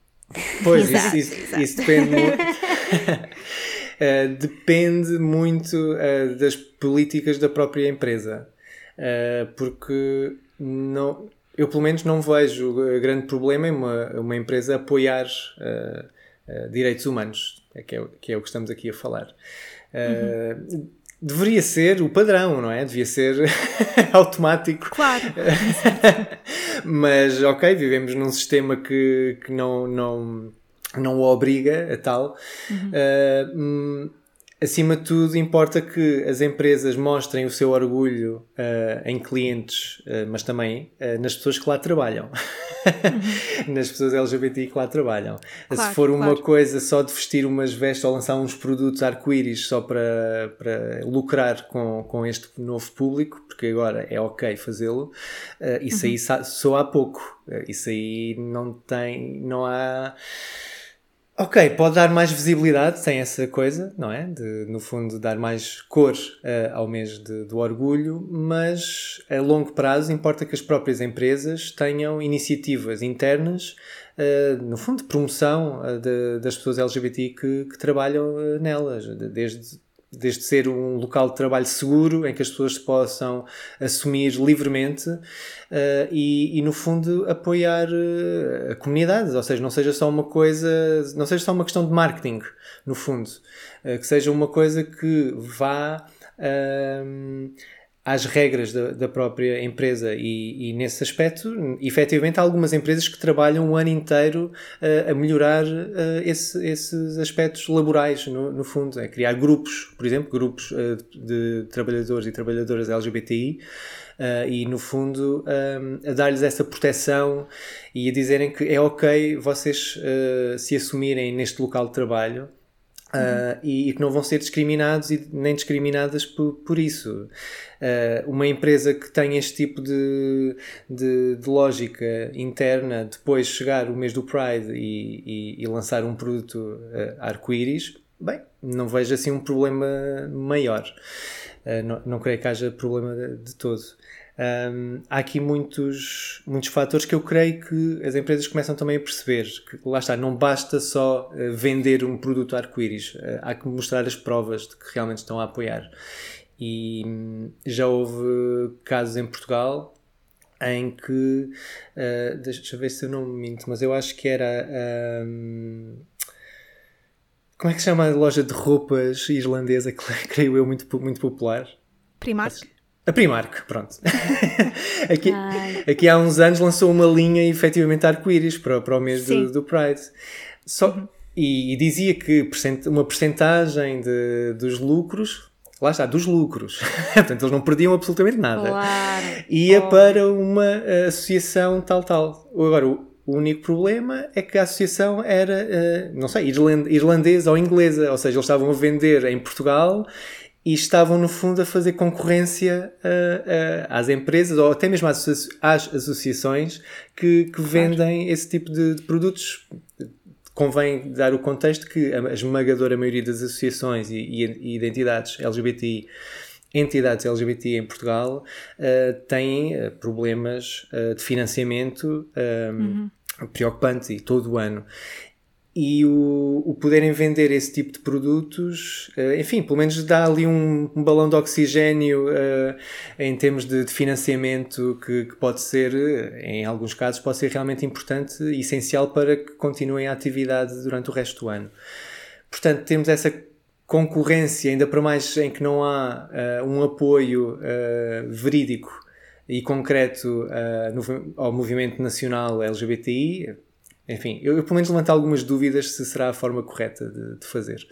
Pois, [laughs] isso, Exato, isso, exato. isso depende muito. [laughs] Eh, depende muito eh, das políticas da própria empresa. Eh, porque não, eu, pelo menos, não vejo grande problema em uma, uma empresa apoiar direitos humanos, que é, que é o que estamos aqui a falar. Eh, Deveria ser o padrão, não é? Devia ser [laughs] automático. Claro, [laughs] Mas, ok, vivemos num sistema que, que não, não, não o obriga a tal. Uh, hum, acima de tudo, importa que as empresas mostrem o seu orgulho uh, em clientes, uh, mas também uh, nas pessoas que lá trabalham. [laughs] nas pessoas LGBTI que lá trabalham. Claro, Se for uma claro. coisa só de vestir umas vestes ou lançar uns produtos arco-íris só para, para lucrar com, com este novo público, porque agora é ok fazê-lo, eh, isso aí sa- soa a pouco. Eh, isso aí não tem, não há. Ok, pode dar mais visibilidade, tem essa coisa, não é? De, no fundo, dar mais cor eh, ao mês de- do orgulho, mas a longo prazo importa que as próprias empresas tenham iniciativas internas, eh, no fundo, de promoção eh, de- das pessoas LGBT que, que trabalham nelas, de- desde, desde ser um local de trabalho seguro em que as pessoas se possam assumir livremente eh, e, e, no fundo, apoiar eh, a comunidade, ou seja, não seja só uma coisa, não seja só uma questão de marketing, no fundo, Eh, que seja uma coisa que vá ahm, às regras da, da própria empresa e, e nesse aspecto, efetivamente, há algumas empresas que trabalham o ano inteiro eh, a melhorar eh, esse- esses aspectos laborais, no, no fundo, é criar grupos, por exemplo, grupos eh, de trabalhadores e trabalhadoras LGBTI, Uh, e no fundo um, a dar-lhes essa proteção e a dizerem que é ok vocês uh, se assumirem neste local de trabalho uh, e, e que não vão ser discriminados e nem discriminadas por, por isso. Uh, uma empresa que tem este tipo de, de, de lógica interna, depois chegar o mês do Pride e, e- e lançar um produto uh, arco-íris, bem, não vejo assim um problema maior. Não, não creio que haja problema de, de todo. Um, há aqui muitos, muitos fatores que eu creio que as empresas começam também a perceber que lá está, não basta só uh, vender um produto arco-íris, uh, há que mostrar as provas de que realmente estão a apoiar. E hum, já houve casos em Portugal em que, uh, deixa eu ver se eu não me minto, mas eu acho que era. hum, como é que se chama a loja de roupas irlandesa, que [laughs] creio eu muito, muito popular? Primark? A Primark, pronto. [laughs] aqui, Ai. aqui há uns anos lançou uma linha efetivamente arco-íris para, para o mês do, do Pride. Só, e, e dizia que percent- uma percentagem de, dos lucros, lá está, dos lucros, [laughs] portanto eles não perdiam absolutamente nada, Claro. ia Óbvio. para uma associação tal, tal. Agora, o, o único problema é que a associação era, eh, não sei, irlan- irlandesa ou inglesa, ou seja, eles estavam a vender em Portugal e estavam, no fundo, a fazer concorrência eh, eh, às empresas ou até mesmo às, às associações que, que vendem esse tipo de, de produtos. Convém dar o contexto que a esmagadora maioria das associações e, e identidades LGBTI entidades LGBT em Portugal eh, têm eh, problemas eh, de financiamento eh, preocupantes e todo o ano. E o, o poderem vender esse tipo de produtos, eh, enfim, pelo menos dá ali um, um balão de oxigênio eh, em termos de, de financiamento que, que pode ser, eh, em alguns casos, pode ser realmente importante e essencial para que continuem a atividade durante o resto do ano. Portanto, temos essa concorrência, ainda para mais em que não há eh, um apoio eh, verídico e concreto no- ao movimento nacional LGBTI. Enfim, eu, eu pelo menos levanto algumas dúvidas se será a forma correta de, de fazer.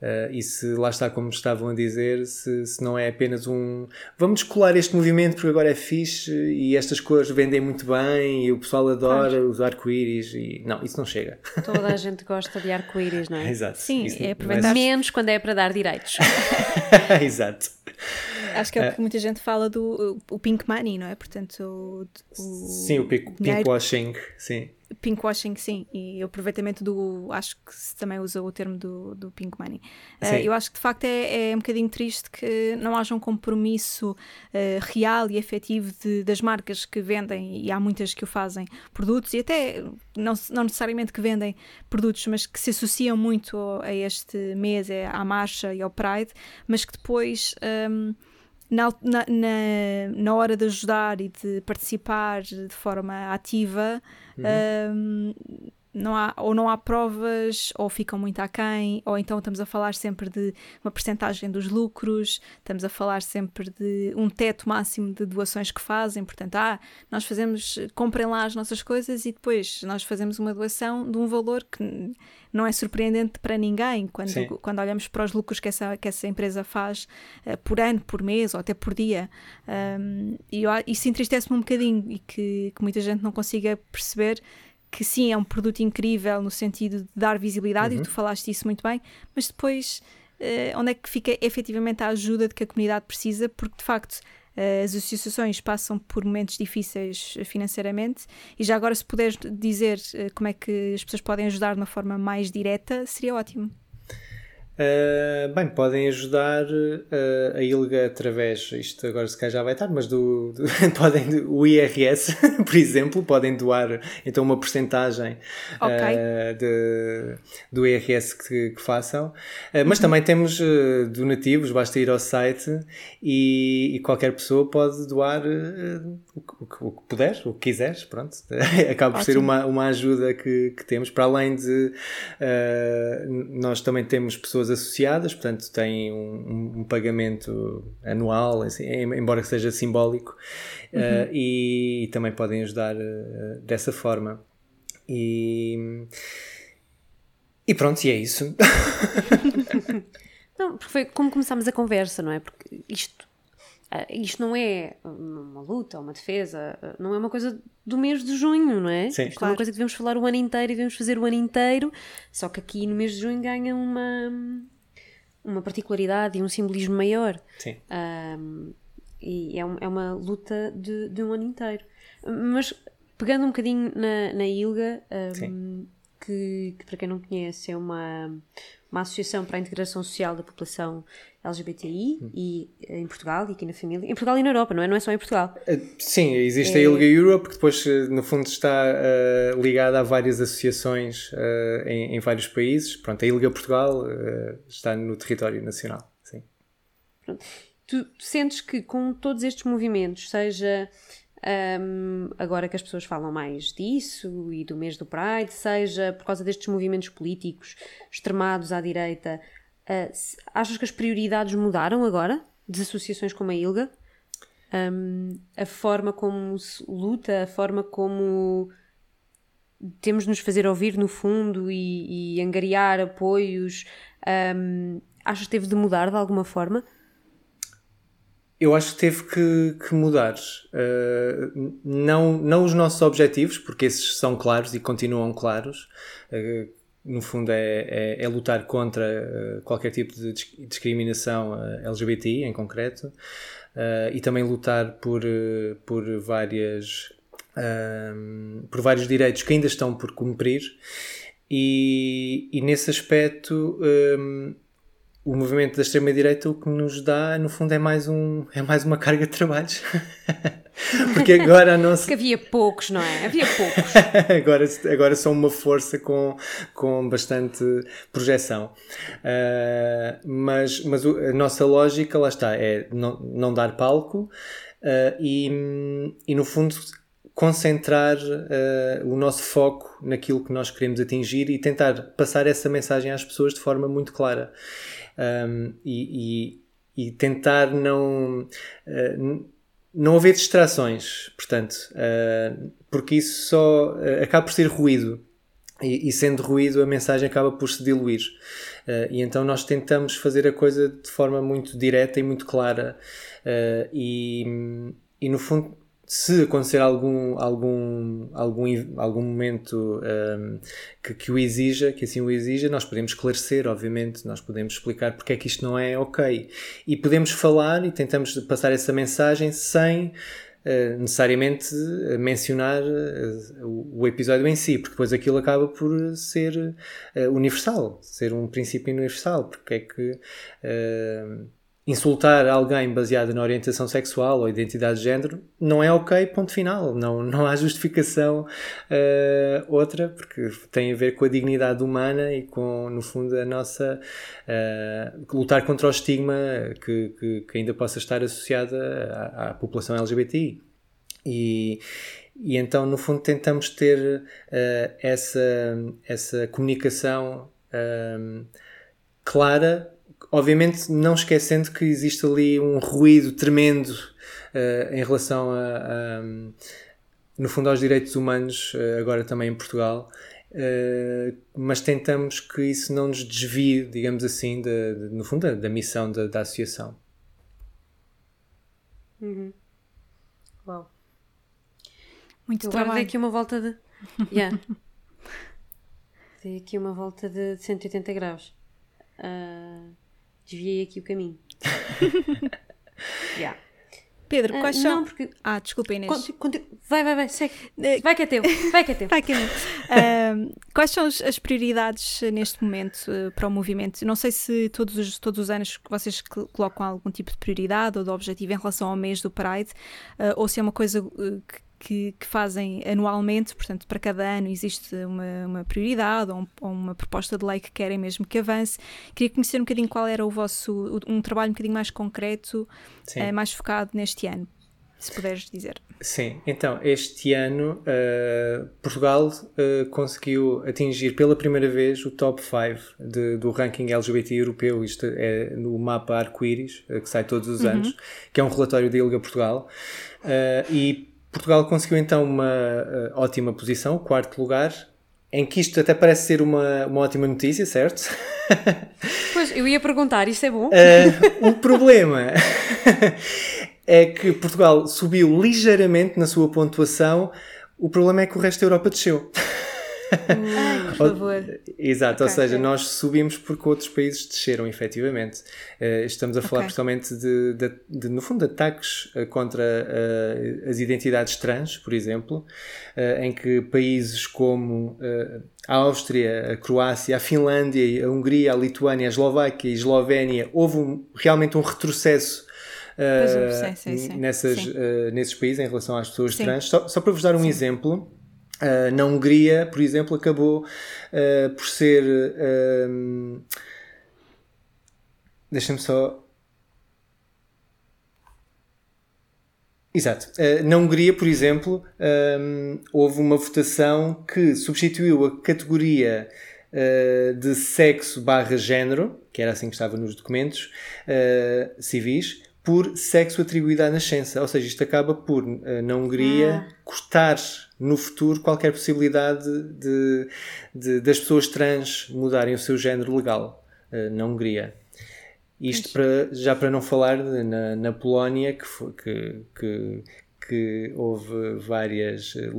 Eh, e se lá está, como estavam a dizer, se, se não é apenas um vamos descolar este movimento porque agora é fixe e estas cores vendem muito bem e o pessoal adora os arco-íris e não, isso não chega. Toda a [laughs] gente gosta de arco-íris, não é? Exato. Sim, Isso é aproveitar- Menos quando é para dar direitos. [laughs] Exato. Acho que é o que muita gente fala do o pink money, não é? Portanto, o, o Sim, o pink, dinheiro- pinkwashing, sim. Pinkwashing, sim, e aproveitamento do. Acho que se também usa o termo do, do pink money. Sim. eu acho que de facto é, é um bocadinho triste que não haja um compromisso eh, real e efetivo de- das marcas que vendem, e há muitas que o fazem, produtos, e até não, não necessariamente que vendem produtos, mas que se associam muito a este mês, é, à marcha e ao Pride, mas que depois. hum, na, na, na, hora de ajudar e de participar de forma ativa, hum, não há, ou não há provas, ou ficam muito aquém, ou então estamos a falar sempre de uma percentagem dos lucros, estamos a falar sempre de um teto máximo de doações que fazem, portanto, ah, nós fazemos, comprem lá as nossas coisas e depois nós fazemos uma doação de um valor que não é surpreendente para ninguém quando, quando olhamos para os lucros que essa, que essa empresa faz uh, por ano, por mês ou até por dia. Um, e isso entristece-me um bocadinho e que, que muita gente não consiga perceber que sim, é um produto incrível no sentido de dar visibilidade, uhum. e tu falaste isso muito bem, mas depois uh, onde é que fica efetivamente a ajuda de que a comunidade precisa, porque de facto uh, as associações passam por momentos difíceis financeiramente, e já agora se puderes dizer uh, como é que as pessoas podem ajudar de uma forma mais direta, seria ótimo. Uh, bem, podem ajudar uh, a ILGA através, isto agora se calhar já vai estar, mas do, do [laughs] podem, o IRS, [laughs] por exemplo, podem doar então uma porcentagem okay. uh, do IRS que, que façam. mas uhum. também temos donativos, basta ir ao site e, e qualquer pessoa pode doar o, o, o, que puder, o que quiseres, pronto. [laughs] Acaba por Ótimo. ser uma, uma ajuda que, que temos, para além de nós também temos pessoas pessoas associadas, portanto têm um, um pagamento anual, assim, embora que seja simbólico, uhum. uh, e, e, também podem ajudar uh, dessa forma. E, e pronto, e é isso. [laughs] não, porque foi como começámos a conversa, não é? Porque isto Uh, isto não é uma luta, uma defesa, uh, não é uma coisa do mês de junho, não é? Sim, isto claro. é uma coisa que devemos falar o ano inteiro e devemos fazer o ano inteiro, só que aqui no mês de junho ganha uma, uma particularidade e um simbolismo maior. Sim. Uh, e é, um, é, uma luta de, de, um ano inteiro. Mas pegando um bocadinho na, na ILGA, um, que, que, para quem não conhece é uma, uma associação para a integração social da população LGBTI hum. e eh, em Portugal e aqui na família. Em Portugal e na Europa, não é? Não é só em Portugal. Eh, sim, existe é... a ILGA Europe, que depois, eh, no fundo, está uh, ligada a várias associações uh, em, em, vários países. Pronto, a ILGA Portugal uh, está no território nacional. Sim. Pronto. Tu, tu sentes que com todos estes movimentos, seja um, agora que as pessoas falam mais disso e do mês do Pride, seja por causa destes movimentos políticos extremados à direita, Uh, achas que as prioridades mudaram agora? Das associações como a ILGA? Um, a forma como se luta, a forma como temos de nos fazer ouvir no fundo e, e angariar apoios, um, achas que teve de mudar de alguma forma? Eu acho que teve que, que mudar. Uh, não, não os nossos objetivos, porque esses são claros e continuam claros. Uh, no fundo, é, é, é lutar contra uh, qualquer tipo de discriminação eh, LGBTI, em concreto, e também lutar por, por, várias, por vários direitos que ainda estão por cumprir. E, e nesse aspecto, um, o movimento da extrema-direita o que nos dá, no fundo, é mais, um, é mais uma carga de trabalhos. [laughs] Porque agora não. Porque havia poucos, não é? Havia poucos. [laughs] agora, agora são uma força com, com bastante projeção. Uh, mas mas a nossa lógica, lá está, é não, não dar palco uh, e, e, no fundo, concentrar uh, o nosso foco naquilo que nós queremos atingir e tentar passar essa mensagem às pessoas de forma muito clara um, e, e, e, tentar não, uh, não haver distrações, portanto, uh, porque isso só uh, acaba por ser ruído. E, e, sendo ruído, a mensagem acaba por se diluir. e então nós tentamos fazer a coisa de forma muito direta e muito clara. e, e no fundo, se acontecer algum, algum, algum, algum momento um, que, que, o exija, que assim o exija, nós podemos esclarecer, obviamente, nós podemos explicar porque é que isto não é ok. E podemos falar e tentamos passar essa mensagem sem uh, necessariamente mencionar uh, o, o, episódio em si, porque depois aquilo acaba por ser uh, universal, ser um princípio universal, porque é que insultar alguém baseado na orientação sexual ou identidade de género não é ok, ponto final. Não, não há justificação uh, outra, porque tem a ver com a dignidade humana e com, no fundo, a nossa. Uh, lutar contra o estigma que, que, que ainda possa estar associada à, à população LGBTI. E, e então, no fundo, tentamos ter uh, essa, essa comunicação clara, obviamente não esquecendo que existe ali um ruído tremendo uh, em relação a, a, no fundo, aos direitos humanos, agora também em Portugal. mas tentamos que isso não nos desvie, digamos assim, de, de, no fundo, da, da missão da, da associação. Uhum. Uau. Muito Agora trabalho. [laughs] dei aqui uma volta de. Yeah. dei aqui uma volta de 180 graus. Uh, desviei aqui o caminho. [laughs] yeah. Pedro, Ah, quais são. porque. Ah, desculpa, Inês. conti- conti- vai, vai, vai, segue. Eh, Vai que é teu, vai que é teu. [laughs] Vai, Camilo. Ahm, quais são as prioridades eh, neste momento eh, para o movimento? Não sei se todos os, todos os anos que vocês colocam algum tipo de prioridade ou de objetivo em relação ao mês do Pride, ou se é uma coisa que, que- que fazem anualmente, portanto, para cada ano existe uma, uma prioridade ou, um- ou uma proposta de lei que querem mesmo que avance. Queria conhecer um bocadinho qual era o vosso, um trabalho um bocadinho mais concreto, eh, mais focado neste ano, se puderes dizer. Sim, então este ano uh, Portugal uh, conseguiu atingir pela primeira vez o top 5 de- do ranking LGBT europeu, isto é no mapa Arco-Íris, uh, que sai todos os anos, que é um relatório da ILGA Portugal, e Portugal conseguiu então uma uh, ótima posição, quarto lugar, em que isto até parece ser uma, uma ótima notícia, certo? [laughs] Pois, eu ia perguntar, isto é bom? Uh, o problema [laughs] é que Portugal subiu ligeiramente na sua pontuação. O problema é que o resto da Europa desceu. Favor. Exato, ou Ok, seja, nós subimos porque outros países desceram, efetivamente. Uh, estamos a falar Ok. principalmente de, de- de, no fundo, de ataques uh, contra uh, as identidades trans, por exemplo, em que países como a Áustria, a Croácia, a Finlândia, a Hungria, a Lituânia, a Eslováquia e a Eslovénia, houve um- realmente um retrocesso. Uh, sim, sim, sim. nessas, uh, nesses países em relação às pessoas trans. Só, só para vos dar um exemplo, Uh, na Hungria, por exemplo, acabou uh, por ser. um, Deixa-me só. Exato. Uh, na Hungria, por exemplo, um, houve uma votação que substituiu a categoria uh, de sexo barra género, que era assim que estava nos documentos uh, civis, por sexo atribuído à nascença. Ou seja, isto acaba por, uh, na Hungria, cortar no futuro qualquer possibilidade de, de- das pessoas trans mudarem o seu género legal uh, na Hungria. Isto para, já para não falar de- na, na Polónia, que, que, que, que houve várias, eh,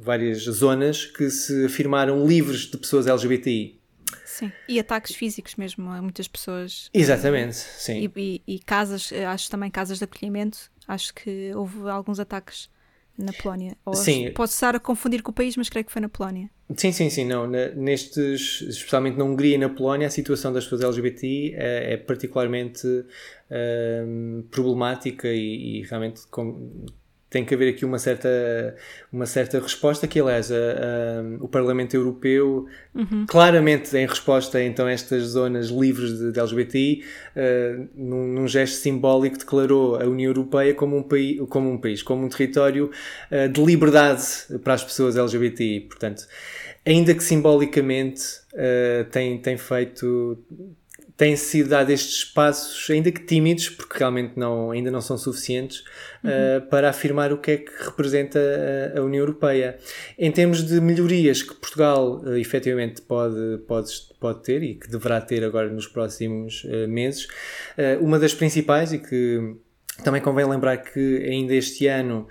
várias zonas que se afirmaram livres de pessoas LGBTI. Sim. E ataques físicos mesmo a muitas pessoas. Exatamente, sim. E, e- e casas, eh, acho também casas de acolhimento. Acho que houve alguns ataques na Polónia. Ou Sim. Pode estar a confundir com o país, mas creio que foi na Polónia. Sim, sim, sim. Não, na- nestes, especialmente na Hungria e na Polónia, a situação das pessoas LGBTI é, é particularmente hum, problemática e, e realmente com- tem que haver aqui uma certa, uma certa resposta que, aliás, a- a- o Parlamento Europeu, claramente em resposta então, a estas zonas livres de, de LGBTI, uh, num, num gesto simbólico declarou a União Europeia como um, país, como um país, como um território uh, de liberdade para as pessoas LGBTI. Portanto, ainda que simbolicamente uh, tem, tem feito têm sido dados estes passos, ainda que tímidos, porque realmente não, ainda não são suficientes, uh, para afirmar o que é que representa a, a União Europeia. Em termos de melhorias que Portugal uh, efetivamente pode, pode, pode ter e que deverá ter agora nos próximos uh, meses, uh, uma das principais e que também convém lembrar que ainda este ano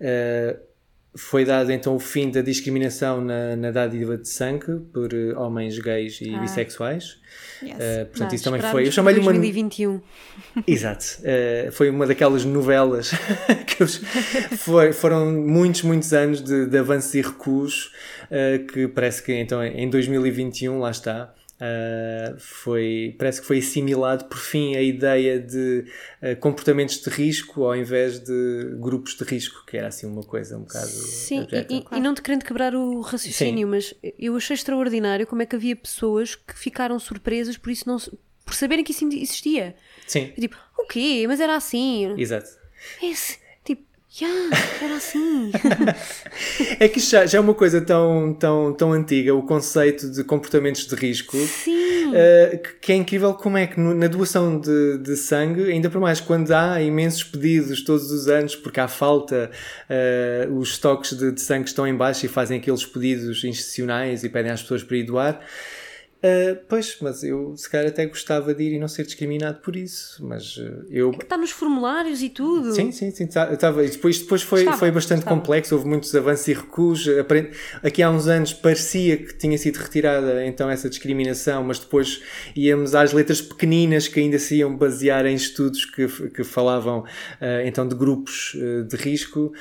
uh, foi dado então o fim da discriminação na, na dádiva de sangue por uh, homens gays e Ah. bissexuais. Yes. Uh, portanto, Vá, isso também foi. Eu chamei-lhe uma. 2021. [laughs] Exato. Uh, foi uma daquelas novelas [laughs] que eles- foi- foram muitos, muitos anos de, de avanços e recuos que parece que então em 2021, lá está. Uh, foi, parece que foi assimilado por fim a ideia de uh, comportamentos de risco ao invés de grupos de risco, que era assim uma coisa um bocado. Sim, abjeta. e, e- e não te querendo quebrar o raciocínio, mas eu achei extraordinário como é que havia pessoas que ficaram surpresas por isso não por saberem que isso existia. Sim, Eu, tipo, o quê? Mas era assim. exato. Esse, Yeah, era assim. [laughs] é que já, já, é uma coisa tão, tão, tão antiga, o conceito de comportamentos de risco, uh, que, que, é incrível como é que no, na doação de, de, sangue, ainda por mais quando há imensos pedidos todos os anos, porque há falta, uh, os estoques de, de sangue estão em baixo e fazem aqueles pedidos institucionais e pedem às pessoas para ir doar. Uh, pois, mas eu se calhar até gostava de ir e não ser discriminado por isso, mas uh, eu... É que está nos formulários e tudo. Sim, sim, sim, estava, tá, depois, depois foi, estava, foi bastante estava. complexo, houve muitos avanços e recuos, aqui há uns anos parecia que tinha sido retirada então essa discriminação, mas depois íamos às letras pequeninas que ainda se iam basear em estudos que, que falavam uh, então de grupos de risco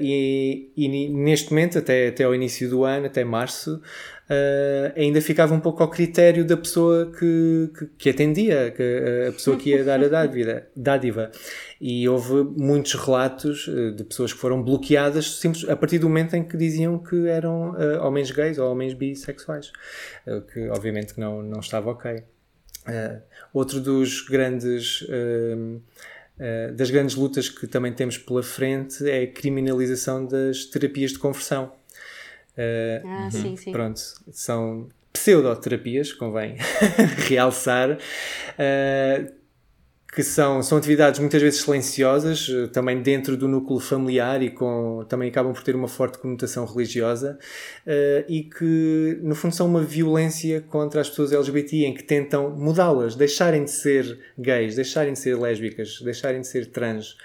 e, e neste momento, até, até ao início do ano, até março, uh, ainda ficava um pouco ao critério da pessoa que, que, que atendia, que, a pessoa que ia dar a dádiva, dádiva. E houve muitos relatos uh, de pessoas que foram bloqueadas simples, a partir do momento em que diziam que eram uh, homens gays ou homens bissexuais, que obviamente não, não estava ok. outro dos grandes. das grandes lutas que também temos pela frente é a criminalização das terapias de conversão. Uh, ah, sim, sim. Pronto, são pseudoterapias, convém [laughs] realçar, uh, que são, são atividades muitas vezes silenciosas, uh, também dentro do núcleo familiar e com, também acabam por ter uma forte conotação religiosa e que, no fundo, são uma violência contra as pessoas LGBT em que tentam mudá-las, deixarem de ser gays, deixarem de ser lésbicas, deixarem de ser trans.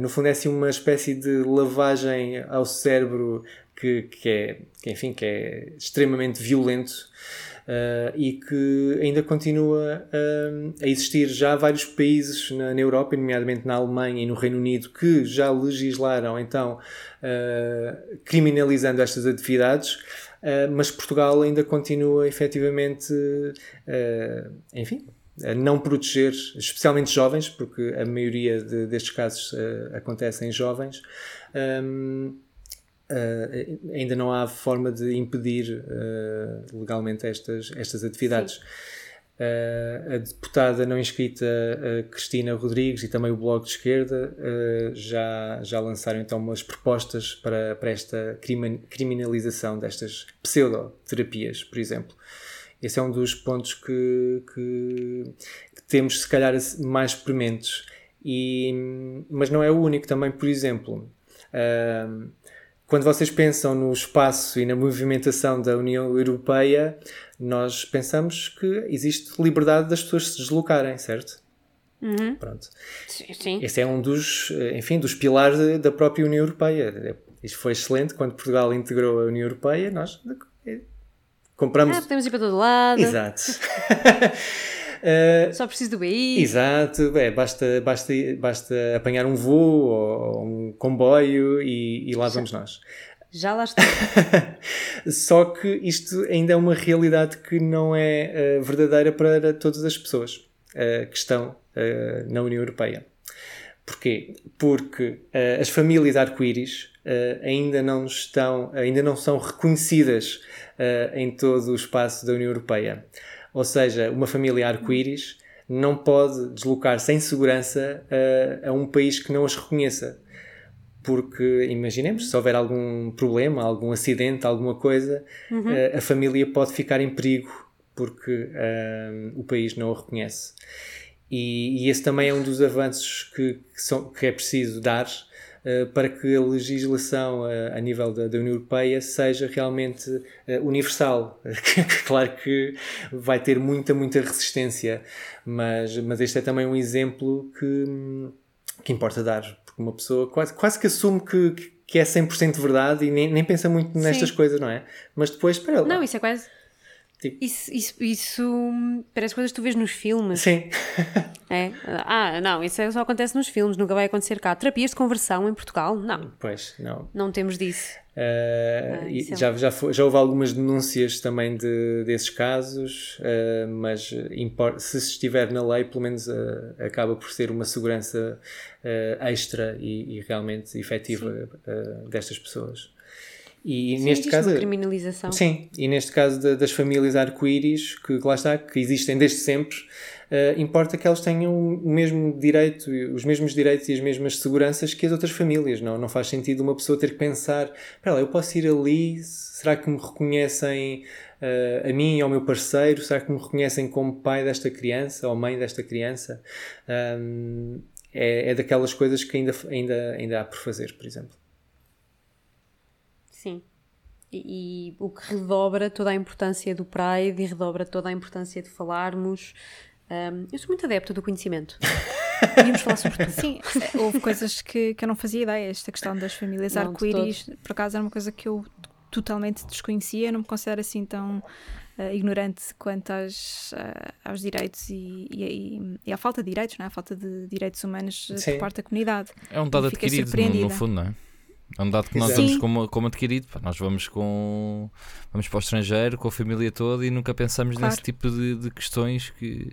no fundo, é assim uma espécie de lavagem ao cérebro que, que, é, que, enfim, que é extremamente violento uh, e que ainda continua uh, a existir. Já há vários países na, na, Europa, nomeadamente na Alemanha e no Reino Unido, que já legislaram então uh, criminalizando estas atividades. mas Portugal ainda continua efetivamente, enfim, a não proteger, especialmente jovens, porque a maioria de, destes casos acontecem em jovens, um, Uh, ainda não há forma de impedir uh, legalmente estas, estas atividades. Uh, a deputada não inscrita Cristina Rodrigues e também o Bloco de Esquerda já, já lançaram então umas propostas para, para esta criminalização destas pseudoterapias, por exemplo. Esse é um dos pontos que, que, que temos, se calhar, mais prementes. E, mas não é o único. Também, por exemplo, uh, quando vocês pensam no espaço e na movimentação da União Europeia, nós pensamos que existe liberdade das pessoas se deslocarem, certo? Uhum. Pronto. Sim. Esse é um dos, enfim, dos pilares da própria União Europeia. Isto foi excelente quando Portugal integrou a União Europeia, nós compramos. Ah, podemos ir para todo lado. Exato. [laughs] Uh, Só preciso do BI. Exato, é, basta, basta, basta apanhar um voo ou um comboio e, e lá vamos nós. Já lá está. [laughs] Só que isto ainda é uma realidade que não é uh, verdadeira para todas as pessoas uh, que estão uh, na União Europeia. Porquê? Porque as famílias arco-íris ainda não estão, ainda não são reconhecidas em todo o espaço da União Europeia. Ou seja, uma família arco-íris não pode deslocar sem segurança a, a um país que não as reconheça. Porque, imaginemos, se houver algum problema, algum acidente, alguma coisa, uhum. a, a, família pode ficar em perigo porque o país não a reconhece. E, e, esse também é um dos avanços que, que, são, que é preciso dar para que a legislação uh, a nível da, da, União Europeia seja realmente uh, universal. [laughs] claro que vai ter muita, muita resistência, mas, mas este é também um exemplo que, que importa dar, porque uma pessoa quase, quase que assume que, que é 100% verdade e nem, nem pensa muito nestas Sim. coisas, não é? Mas depois, espera lá. Não, isso é quase Tipo... Isso, isso, isso parece coisas que tu vês nos filmes. Sim. [laughs] é? Ah, não, isso só acontece nos filmes, nunca vai acontecer cá. Terapias de conversão em Portugal? Não. Pois, não. Não temos disso. Uh, ah, é já, já, foi, já houve algumas denúncias também de, desses casos, uh, mas se estiver na lei, pelo menos uh, acaba por ser uma segurança extra e, e, realmente efetiva destas pessoas. E Sim, neste caso. Criminalização. Sim, e neste caso de, das famílias arco-íris, que lá está, que existem desde sempre, uh, importa que elas tenham o mesmo direito, os mesmos direitos e as mesmas seguranças que as outras famílias. Não, não faz sentido uma pessoa ter que pensar: espera lá, eu posso ir ali, será que me reconhecem uh, a mim e ao meu parceiro? Será que me reconhecem como pai desta criança ou mãe desta criança? Um, é, é daquelas coisas que ainda, ainda, ainda há por fazer, por exemplo. Sim. E, e, o que redobra toda a importância do Pride e redobra toda a importância de falarmos. Um, eu sou muito adepta do conhecimento. [laughs] Podíamos falar sobre tudo. Sim, houve coisas que, que eu não fazia ideia. Esta questão das famílias arco-íris, por acaso, era uma coisa que eu totalmente desconhecia. Não me considero assim tão uh, ignorante quanto às, uh, aos direitos e, e, e, à falta de direitos, não é? à falta de direitos humanos Sim. por parte da comunidade. É um dado adquirido, no, no fundo, não é? É um dado que nós vamos como, como adquirido. Nós vamos com vamos para o estrangeiro com a família toda e nunca pensamos claro. nesse tipo de, de, questões que.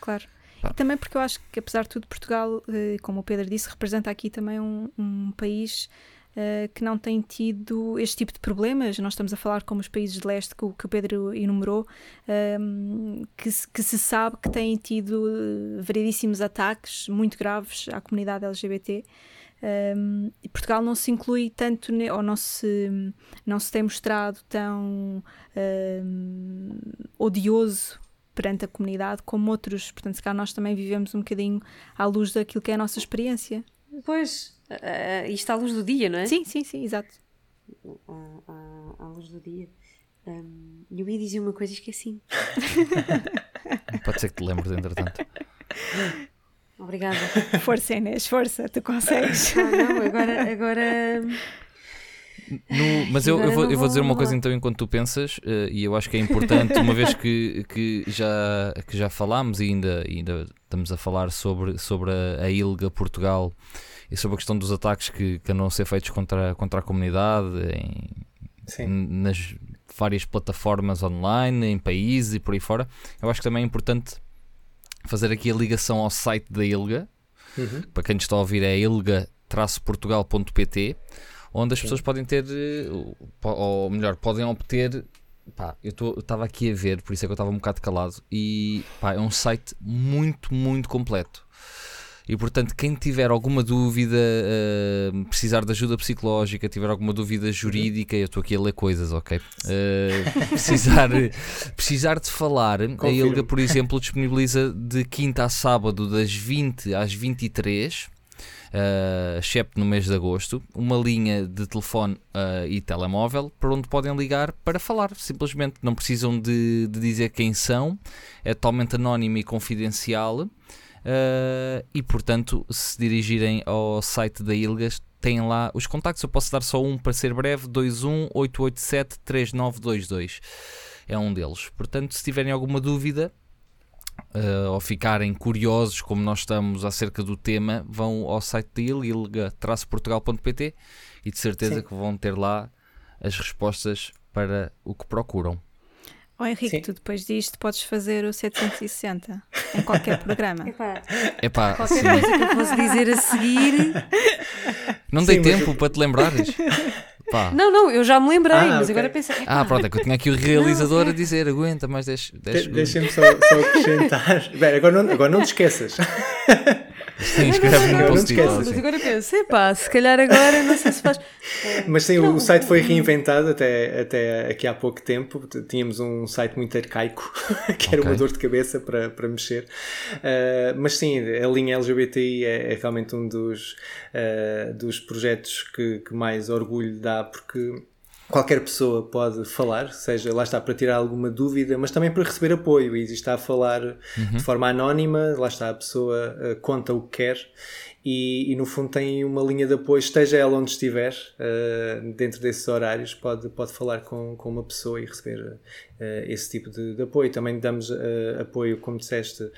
Claro. Pá. E também porque eu acho que, apesar de tudo, Portugal, eh, como o Pedro disse, representa aqui também um, um país uh, que não tem tido este tipo de problemas. Nós estamos a falar como os países de leste que, que o Pedro enumerou, um, ehm, que, se, que, se sabe que têm tido eh, variedíssimos ataques muito graves à comunidade LGBT. Um, e Portugal não se inclui tanto, ou não se, não se tem mostrado tão um, odioso perante a comunidade como outros. Portanto, se calhar nós também vivemos um bocadinho à luz daquilo que é a nossa experiência. Pois, uh, isto à luz do dia, não é? Sim, sim, sim, exato. À, à, à luz do dia. Um, eu ia dizer uma coisa e esqueci. [laughs] Pode ser que te lembres, entretanto. [laughs] Obrigada. Força, Inês, força, tu consegues. Ah, não, agora. agora... No, mas eu, eu, vou, eu vou dizer uma coisa então enquanto tu pensas, uh, e eu acho que é importante, uma vez que, que, já, que já falámos e ainda, ainda estamos a falar sobre, sobre a, a ILGA Portugal e sobre a questão dos ataques que, que andam a ser feitos contra, contra a comunidade em, nas várias plataformas online, em países e por aí fora. Eu acho que também é importante fazer aqui a ligação ao site da ILGA. Uhum. Para quem está a ouvir, é ilga-portugal.pt, onde as pessoas podem ter, eh, ou melhor, podem obter. Pá, eu estava aqui a ver, por isso é que eu estava um bocado calado. E pá, é um site muito, muito completo. E portanto, quem tiver alguma dúvida, uh, precisar de ajuda psicológica, tiver alguma dúvida jurídica, eu estou aqui a ler coisas, ok? Uh, [laughs] precisar, precisar de falar, Confirmo. a ILGA, por exemplo, disponibiliza de quinta a sábado, das 20 às 23. Uh, excepto no mês de agosto, uma linha de telefone uh, e telemóvel para onde podem ligar para falar. Simplesmente não precisam de, de dizer quem são, é totalmente anónimo e confidencial. Uh, e portanto, se dirigirem ao site da Ilgas, têm lá os contactos. Eu posso dar só um para ser breve: 218873922 é um deles. Portanto, se tiverem alguma dúvida uh, ou ficarem curiosos, como nós estamos acerca do tema, vão ao site da ilga-portugal.pt e de certeza Sim. que vão ter lá as respostas para o que procuram. Oh Henrique, Sim. tu depois disto podes fazer o 760 em qualquer programa. Epá, Epá, qualquer sim. coisa que eu fosse dizer a seguir. Não dei tempo eu... para te lembrares. Pá. Não, não, eu já me lembrei, ah, mas okay. agora pensei. Epá. Ah, pronto, é que eu tinha aqui o realizador não, a dizer: aguenta mais 10 de Deixa-me só, só acrescentar. [laughs] Bem, agora não, agora não te esqueças. Sim, escreve no post Mas agora penso, pá, se calhar agora não sei se faz. [laughs] Mas sim, não, o site foi reinventado até, até aqui há pouco tempo. Tínhamos um site muito arcaico, [laughs] que era okay. uma dor de cabeça para, para mexer. Uh, mas sim, a linha LGBTI é, é realmente um dos, uh, dos projetos que, que mais orgulho dá, porque qualquer pessoa pode falar, seja lá está para tirar alguma dúvida, mas também para receber apoio. E está a falar uhum. de forma anónima, lá está a pessoa uh, conta o que quer e, e, no fundo tem uma linha de apoio, esteja ela onde estiver, uh, dentro desses horários, pode, pode falar com, com uma pessoa e receber uh, esse tipo de, de, apoio. Também damos uh, apoio, como disseste,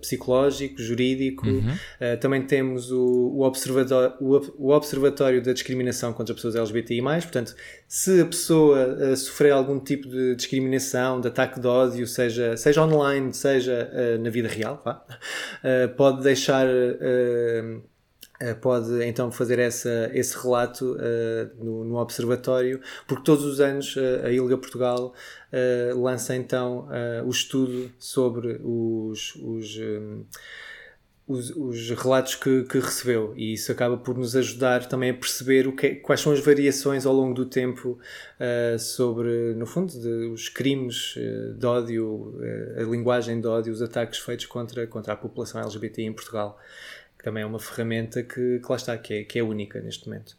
psicológico, jurídico. Uhum. também temos o, o, observatório, o, o, Observatório da Discriminação contra as Pessoas LGBTI. Portanto, se a pessoa sofrer algum tipo de discriminação, de ataque de ódio, seja, seja online, seja na vida real, pode deixar pode então fazer essa, esse relato uh, no, no, Observatório, porque todos os anos uh, a ILGA Portugal lança então o estudo sobre os, os um, os, os relatos que, que, recebeu. E isso acaba por nos ajudar também a perceber o que, quais são as variações ao longo do tempo uh, sobre, no fundo, de, os crimes uh, de ódio, uh, a linguagem de ódio, os ataques feitos contra, contra a população LGBT em Portugal, que também é uma ferramenta que, que lá está, que é, que é única neste momento.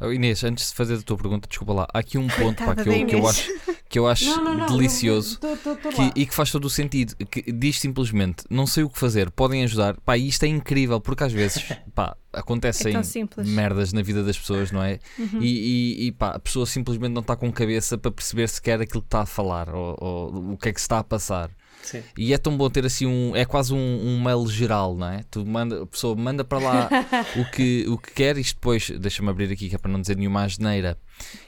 Oh, Inês, antes de fazer a tua pergunta, desculpa lá, há aqui um ponto pá, que, eu, que eu acho que eu acho não, não, não, delicioso tô, tô, tô que, e que faz todo o sentido. Que diz simplesmente: não sei o que fazer, podem ajudar. Pá, isto é incrível, porque às vezes [laughs] pá, acontecem é merdas na vida das pessoas, não é? Uhum. E, e, e, pá, a pessoa simplesmente não está com cabeça para perceber sequer aquilo que está a falar ou, ou o que é que se está a passar. Sim. E é tão bom ter assim um. É quase um, um mail geral, não é? Tu manda, a pessoa manda para lá [laughs] o, que, o que quer, isto depois, deixa-me abrir aqui que é para não dizer nenhuma asneira.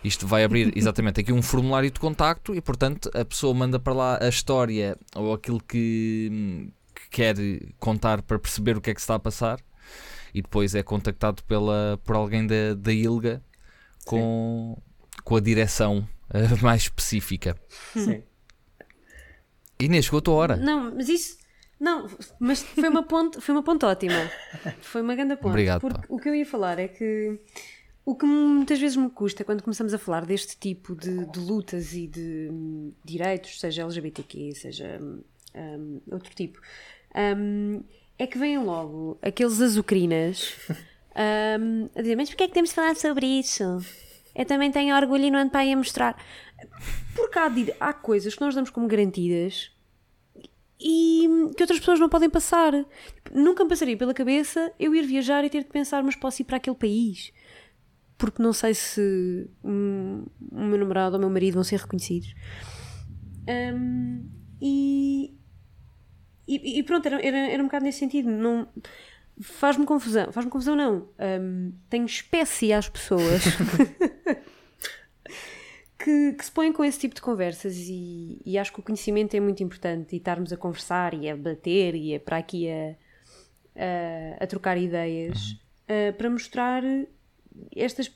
Isto vai abrir [laughs] exatamente aqui um formulário de contacto e, portanto, a pessoa manda para lá a história ou aquilo que, que quer contar para perceber o que é que se está a passar e depois é contactado pela, por alguém da, da ILGA com, com a direção uh, [laughs] mais específica. Sim. Inês, chegou a tua hora. Não, mas isso. Não, mas foi uma ponte, foi uma ponte ótima. Foi uma grande ponte. Obrigado. Porque pá. o que eu ia falar é que o que muitas vezes me custa quando começamos a falar deste tipo de, de lutas e de um, direitos, seja LGBTQ, seja um, outro tipo, um, é que vêm logo aqueles azucrinas hum, a dizer: Mas porquê é que temos de falar sobre isso? Eu também tenho orgulho e não ando para aí a mostrar. Porque há, há coisas que nós damos como garantidas e que outras pessoas não podem passar. Nunca me passaria pela cabeça eu ir viajar e ter de pensar, mas posso ir para aquele país? Porque não sei se um, o meu namorado ou o meu marido vão ser reconhecidos. Um, e, e, e, pronto, era, era, era um bocado nesse sentido. Não, faz-me confusão. Faz-me confusão, não. Um, tenho espécie às pessoas [laughs] que, que, se põem com esse tipo de conversas e, e, acho que o conhecimento é muito importante e estarmos a conversar e a bater e a, para aqui a, a, a trocar ideias uhum. uh, para mostrar estas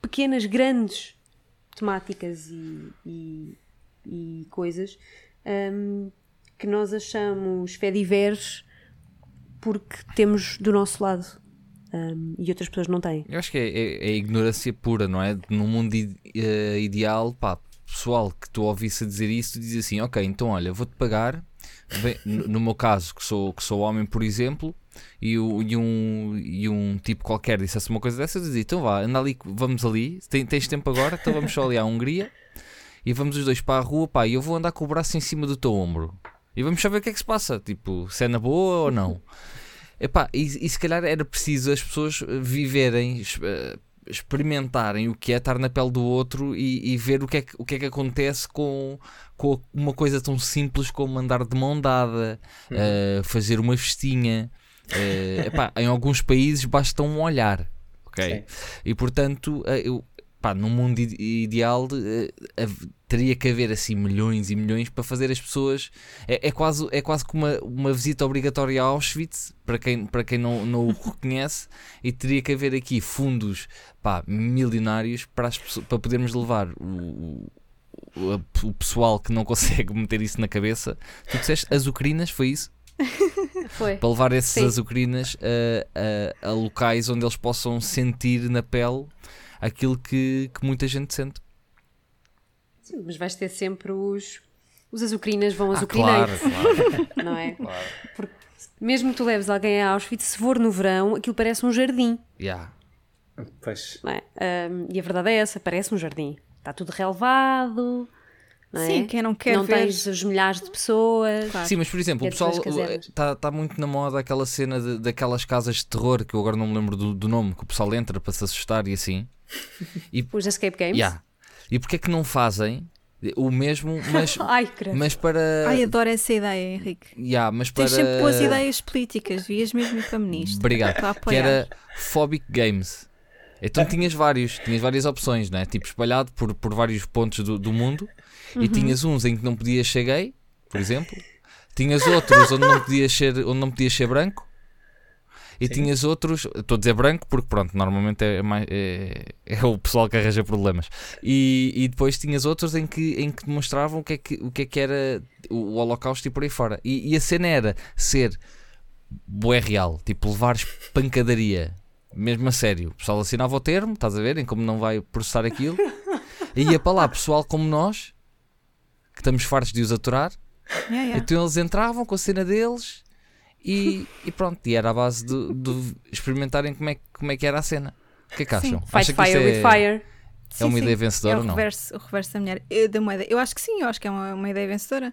pequenas, grandes temáticas e, e, e coisas um, que nós achamos fediveres porque temos do nosso lado um, e outras pessoas não têm. Eu acho que é, é, é ignorância pura, não é? Num mundo uh, ideal, pá, pessoal que tu ouvisse dizer isso, tu dizes assim: Ok, então olha, vou-te pagar. Bem, no meu caso, que sou, que sou homem, por exemplo, e, o, e, um, e um tipo qualquer dissesse uma coisa dessas, dizia: Então vá, anda ali, vamos ali, tens, tens tempo agora, então vamos só ali à Hungria e vamos os dois para a rua, pá, e eu vou andar com o braço em cima do teu ombro e vamos só ver o que é que se passa, tipo, se é na boa ou não. Epá, e, e se calhar era preciso as pessoas viverem, eh, experimentarem o que é estar na pele do outro e, e, ver o que, é que, o que é que acontece com, com uma coisa tão simples como andar de mão dada, uhum. uh, fazer uma festinha. Uh, epá, em alguns países basta um olhar. ok E portanto, eu, pá, num mundo ideal uh, teria que haver assim milhões e milhões para fazer as pessoas. É, é quase, é quase como uma, uma visita obrigatória a Auschwitz, para quem, para quem não, não o [laughs] reconhece, e teria que haver aqui fundos pá, milionários para, as, para podermos levar o, o, o pessoal que não consegue [laughs] meter isso na cabeça. Tu disseste azucrinas, foi isso? [laughs] Foi. Para levar esses Sim. azucrinas a, a, a locais onde eles possam sentir na pele aquilo que, que muita gente sente. Sim, mas vais ter sempre os, os azucrinas vão ah, azucrinar. Claro, [laughs] claro. Não é? Claro. Porque mesmo que tu leves alguém a Auschwitz, se for no verão, aquilo parece um jardim. Yeah. Pois. É? Um, e a verdade é essa, parece um jardim. Está tudo relevado. Não é? Sim, quem não quer não ver. tens os milhares de pessoas. Claro. Sim, mas por exemplo, o pessoal está tá muito na moda aquela cena de, daquelas casas de terror que eu agora não me lembro do, do, nome, que o pessoal entra para se assustar e assim. E, Os escape games? Yeah. E porquê é que não fazem o mesmo, mas, [laughs] Ai, mas para. Ai, adoro essa ideia, Henrique. Yeah, mas para... Tens sempre boas ideias políticas, devias mesmo ir feminista. Obrigado. Que era Phobic Games. Então tinhas vários, tinhas várias opções, não é? Tipo, espalhado por, por vários pontos do, do mundo. Uhum. E tinhas uns em que não podias ser gay, por exemplo. Tinhas outros onde não podias ser, onde não podias ser branco. E tinhas outros, estou a dizer branco porque pronto, normalmente é, mais, é, é o pessoal que arranja problemas. E, e depois tinhas outros em que, em que demonstravam o que, é que, o que é que era o Holocausto e por aí fora. E, e a cena era ser boé real, tipo levares pancadaria, mesmo a sério. O pessoal assinava o termo, estás a ver, em como não vai processar aquilo. E ia para lá pessoal como nós, que estamos fartos de os aturar. Yeah, yeah. Então eles entravam com a cena deles e, e pronto, e era a base de, de experimentarem como é, como é que era a cena. O que é que acham? Fight Acha que fire with é, fire. é uma Sim, ideia sim. vencedora é ou não? reverso, o reverso da mulher eh, da moeda. Eu acho que sim, eu acho que é uma, uma ideia vencedora.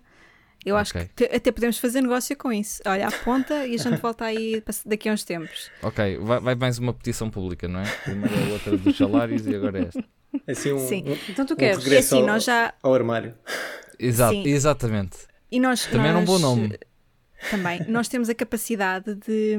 Eu acho Ok. que te- até podemos fazer negócio com isso. Olha, aponta e a gente volta aí daqui a uns tempos. Ok, vai, vai mais uma petição pública, não é? Primeiro a outra dos salários e agora é esta. Assim um, Sim. um- Então tu um queres? E regresso assim, ao, nós já. ao armário. Exato, Sim. exatamente. E nós, Também era um bom nós, nome. Também. Nós temos a capacidade de,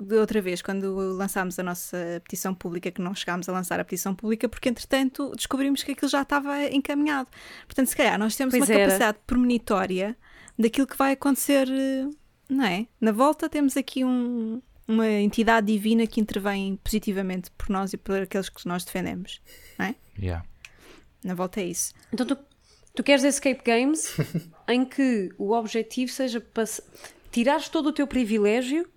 de outra vez, quando lançámos a nossa petição pública, que não chegámos a lançar a petição pública, porque entretanto descobrimos que aquilo já estava encaminhado. Portanto, se calhar nós temos Pois uma era. capacidade premonitória daquilo que vai acontecer, eh, não é? Na volta temos aqui um- uma entidade divina que intervém positivamente por nós e por aqueles que nós defendemos. Yeah. Na volta é isso. Então tu, tu queres escape games [laughs] em que o objetivo seja tirares todo o teu privilégio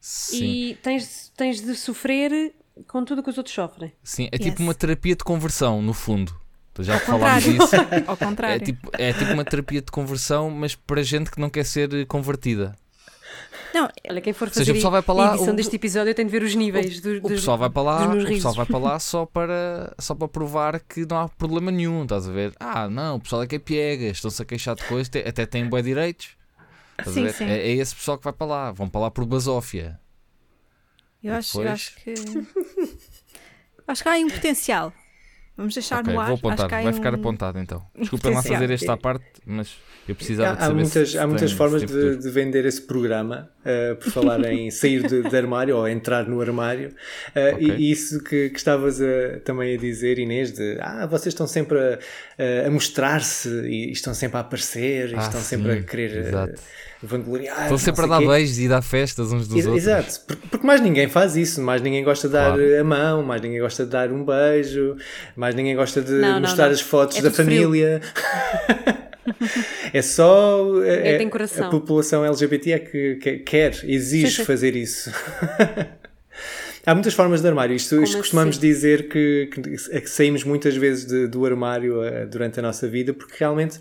Sim, e tens, tens de sofrer com tudo o que os outros sofrem. sim. É Yes. tipo uma terapia de conversão, no fundo. Já Ao falámos contrário. disso. [laughs] Ao É contrário. tipo, é tipo uma terapia de conversão, mas para gente que não quer ser convertida. Não, Olha, quem for seja, fazer o pessoal vai para lá, a edição o- deste episódio tem de ver os níveis O dos, pessoal vai para lá, o pessoal vai para lá [laughs] só para, só para provar que não há problema nenhum, estás a ver? Ah, não, o pessoal é que é piegas, estão-se a queixar de coisas, até têm bons direitos. Sim, sim. É, é esse pessoal que vai para lá, vão para lá por basófia. Eu acho, eu acho que. [laughs] acho que há aí um potencial. Vamos deixar Ok, no ar. vou acho apontar, há vai ficar um- apontado então. [laughs] Desculpem lá fazer esta parte, mas eu precisava de Há, há saber muitas, se há muitas tem- formas de, de vender esse programa, uh, por falar em [laughs] sair de, de armário ou entrar no armário. Uh, Ok. E isso que, que estavas a- também a dizer, Inês, de ah, vocês estão sempre a, a mostrar-se e estão sempre a aparecer e Ah, estão sempre sim, a querer uh, exato. Vangloriar. Estão não sempre a dar beijos e dar festas uns dos Ex- outros. Exato, porque, porque mais ninguém faz isso, mais ninguém gosta de dar Claro. a mão, mais ninguém gosta de dar um beijo, mais ninguém gosta de Não, não, mostrar não. as fotos É da família. [laughs] é só é, É, coração. a população LGBT é que, que quer, exige Sim, sim. fazer isso. [laughs] Há muitas formas de armário. Isto, isto Como costumamos assim? dizer que, que, é que saímos muitas vezes de- do armário eh, durante a nossa vida, porque realmente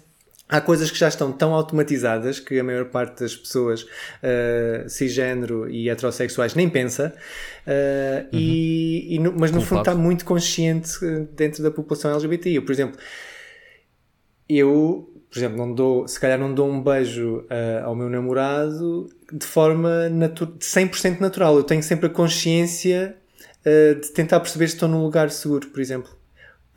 há coisas que já estão tão automatizadas que a maior parte das pessoas eh, cisgênero e heterossexuais nem pensa, eh, e, e no- mas no fundo está muito consciente eh, dentro da população LGBT. Eu, por exemplo, eu, por exemplo, não dou, se calhar não dou um beijo ah, ao meu namorado de forma natu de 100% natural. Eu tenho sempre a consciência ah, de tentar perceber se estou num lugar seguro, por exemplo.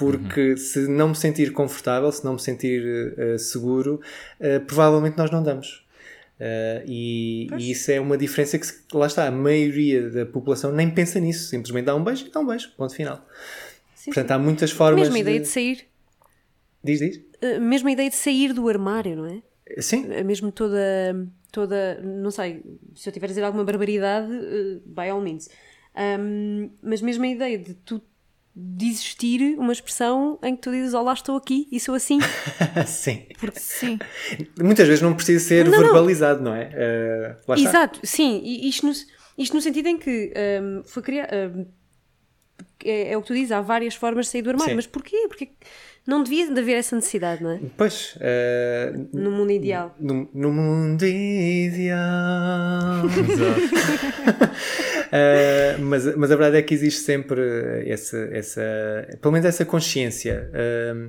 Porque se não me sentir confortável, se não me sentir ah, seguro, ah, provavelmente nós não damos. Ah, e, e isso é uma diferença que, lá está, a maioria da população nem pensa nisso. Simplesmente dá um beijo e dá um beijo. Ponto final. Sim, Portanto, sim. há muitas formas. Mesma ideia de... de sair. Diz, diz. a mesma ideia de sair do armário, não é? Sim, mesmo toda, toda, não sei, se eu tiver a dizer alguma barbaridade, eh, by all means. Ahm, mas mesmo a ideia de tu de existir uma expressão em que tu dizes olá, estou aqui e sou assim. [laughs] sim. Sim. Muitas vezes não precisa ser Não, não. verbalizado, não é? Eh, lá está. Exato, sim, e isto no, isto no sentido em que ahm, foi criado. é, é o que tu dizes, há várias formas de sair do armário, Sim. mas porquê? Porque não devia de haver essa necessidade, não é? Pois, eh, No mundo ideal. no, no mundo ideal. [laughs] [laughs] Eh, mas, mas a verdade é que existe sempre essa, essa pelo menos essa consciência. eh,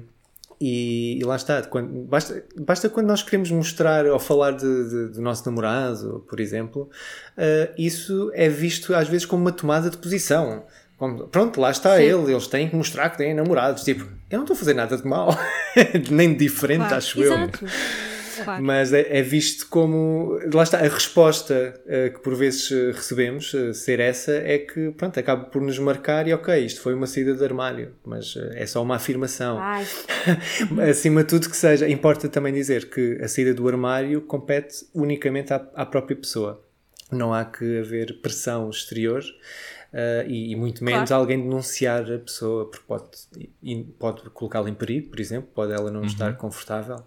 e, e lá está, quando, basta, basta quando nós queremos mostrar ou falar de- de- do nosso namorado, por exemplo, eh, isso é visto às vezes como uma tomada de posição. Pronto, lá está Sim. ele, eles têm que mostrar que têm namorados. Tipo, eu não estou a fazer nada de mal, [laughs] nem de diferente, Claro. acho eu. Exato. Claro. Mas é, é visto como. Lá está, a resposta eh, que por vezes eh, recebemos, eh, ser essa, é que pronto, acaba por nos marcar e ok, isto foi uma saída de armário, mas eh, é só uma afirmação. [laughs] Acima de tudo que seja, importa também dizer que a saída do armário compete unicamente à, à própria pessoa. não há que haver pressão exterior. Uh, e, e, muito menos claro. alguém denunciar a pessoa porque pode, pode colocá-la em perigo, por exemplo, pode ela não uhum. estar confortável.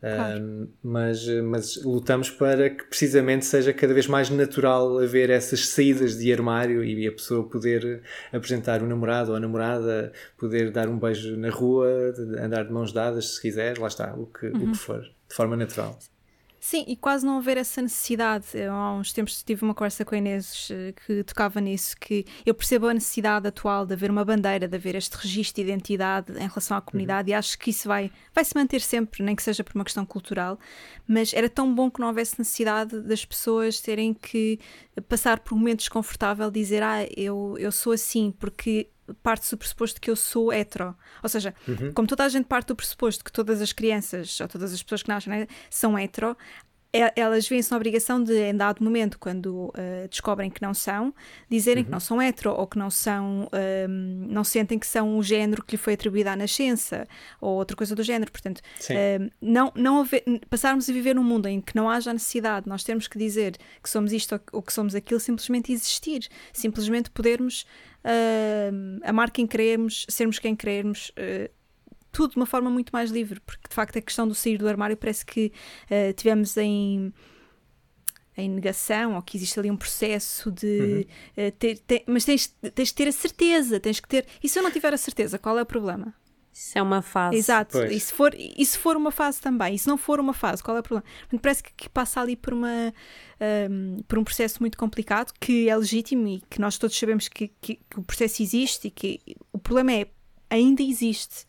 Claro. mas, mas lutamos para que precisamente seja cada vez mais natural haver essas saídas de armário e a pessoa poder apresentar o namorado ou a namorada, poder dar um beijo na rua, andar de mãos dadas se quiser, lá está, o que, uhum. o que for, de forma natural. Sim, e quase não haver essa necessidade. Eu, há uns tempos tive uma conversa com a Inês eh, que tocava nisso, que eu percebo a necessidade atual de haver uma bandeira, de haver este registro de identidade em relação à comunidade uhum. e acho que isso vai, vai se manter sempre, nem que seja por uma questão cultural, mas era tão bom que não houvesse necessidade das pessoas terem que passar por um momento desconfortável, dizer, ah, eu, eu sou assim, porque parte do pressuposto que eu sou hetero. Ou seja, uhum. como toda a gente parte do pressuposto que todas as crianças ou todas as pessoas que nascem né, são hetero, elas veem-se na obrigação de, em dado momento, quando uh, descobrem que não são, dizerem uhum. que não são hetero ou que não são, um, não sentem que são o género que lhe foi atribuído à nascença ou outra coisa do género. Portanto, uh, não, não haver, passarmos a viver num mundo em que não haja necessidade, nós temos que dizer que somos isto ou que somos aquilo, simplesmente existir, simplesmente podermos uh, amar quem queremos, sermos quem queremos. Uh, tudo de uma forma muito mais livre, porque de facto a questão do sair do armário parece que uh, tivemos em, em negação, ou que existe ali um processo de uhum. uh, ter, ter, mas tens, tens de ter a certeza, tens que ter. E se eu não tiver a certeza, qual é o problema? Isso é uma fase. Exato. E se, for, e se for uma fase também? E se não for uma fase, qual é o problema? Parece que, que passa ali por, uma, um, por um processo muito complicado, que é legítimo e que nós todos sabemos que, que, que o processo existe e que o problema é, ainda existe.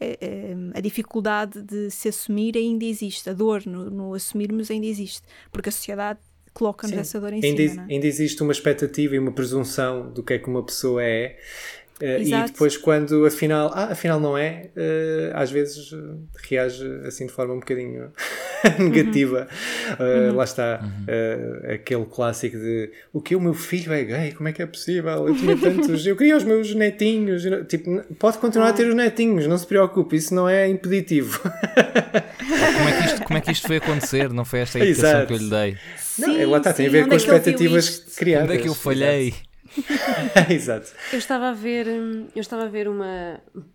É, é, a dificuldade de se assumir ainda existe, a dor no, no assumirmos ainda existe, porque a sociedade coloca-nos essa dor em ainda, cima. É? Ainda existe uma expectativa e uma presunção do que é que uma pessoa é, e depois, quando afinal, ah, afinal não é, uh, às vezes uh, reage assim de forma um bocadinho [laughs] negativa. Uhum. Lá está uhum. aquele clássico de o que o meu filho é gay, como é que é possível? Eu tinha tantos, eu queria os meus netinhos. Tipo, pode continuar a ter os netinhos, não se preocupe, isso não é impeditivo. como, é que isto, como é que isto foi acontecer? Não foi esta a Exato. que eu lhe dei? Não, sim, lá está, tem a ver com as é expectativas criadas. Onde é que eu falhei? Exato. [laughs] Eu estava a ver, eu estava a ver um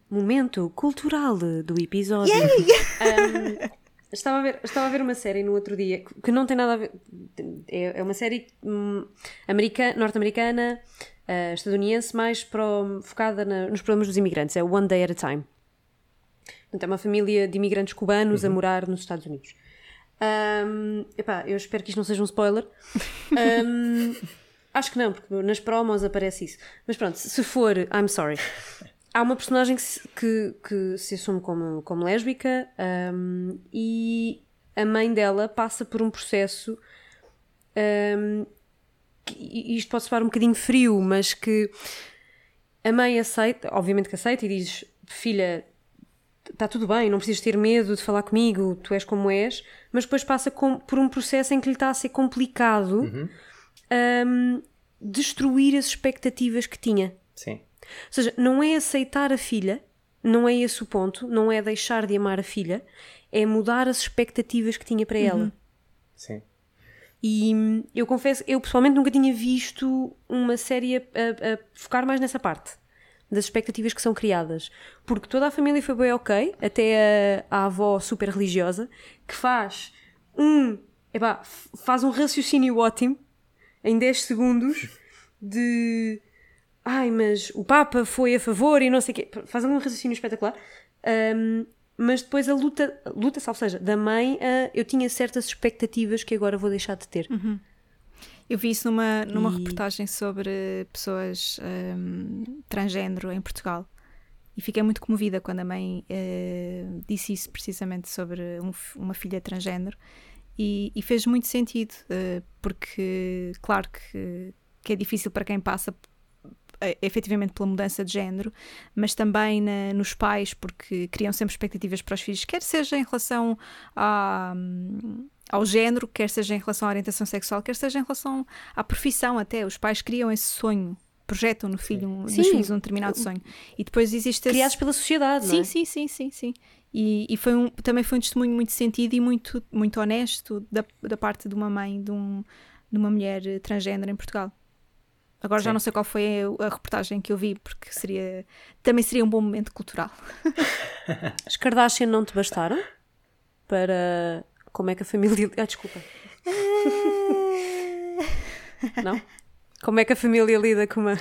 momento cultural do episódio. Um, estava, a ver, estava a ver uma série no outro dia que não tem nada a ver. É, é uma série hum, norte-americana, uh, estadunidense, mais pro, focada na, nos problemas dos imigrantes. É One Day at a Time. Então, é uma família de imigrantes cubanos uhum. a morar nos Estados Unidos. Um, epá, eu espero que isto não seja um spoiler. Um, Acho que não, porque nas promos aparece isso. Mas pronto, se for, I'm sorry. Há uma personagem que que, que se assume como, como lésbica um, e a mãe dela passa por um processo. Um, que, isto pode soar um bocadinho frio, mas que a mãe aceita, obviamente que aceita, e diz: Filha, está tudo bem, não precisas ter medo de falar comigo, tu és como és, mas depois passa com, por um processo em que lhe está a ser complicado. Uhum um, destruir as expectativas que tinha. Sim. Ou seja, não é aceitar a filha, não é esse o ponto, não é deixar de amar a filha, é mudar as expectativas que tinha para uhum. ela. Sim. E hum, eu confesso, eu pessoalmente nunca tinha visto uma série a, a, a, focar mais nessa parte das expectativas que são criadas. Porque toda a família foi bem ok, até a, a avó super religiosa, que faz um. Epá, faz um raciocínio ótimo em 10 segundos de ai, mas o Papa foi a favor e não sei o quê. Faz um raciocínio espetacular. Um, mas depois a luta, luta, ou seja, da mãe, uh, eu tinha certas expectativas que agora vou deixar de ter. Uhum. Eu vi isso numa, numa e... reportagem sobre pessoas um, transgênero em Portugal. E fiquei muito comovida quando a mãe uh, disse isso precisamente sobre um, uma filha transgênero. E, e fez muito sentido, uh, porque, claro que, que é difícil para quem passa eh, efetivamente pela mudança de género, mas também na, nos pais, porque criam sempre expectativas para os filhos, quer seja em relação a, ao género, quer seja em relação à orientação sexual, quer seja em relação à profissão até. Os pais criam esse sonho, projetam no filho, um, nos filhos um determinado sonho. E depois existe... Criados esse... pela sociedade, sim, não é? Sim, sim, sim, sim. E, e foi um, também foi um testemunho muito sentido e muito, muito honesto da, da parte de uma mãe de um, de uma mulher transgênero em Portugal. Agora Sim. já não sei qual foi a, reportagem que eu vi, porque seria também seria um bom momento cultural. [laughs] As Kardashian não te bastaram para como é que a família. Ah, desculpa. [laughs] não? Como é que a família lida com uma.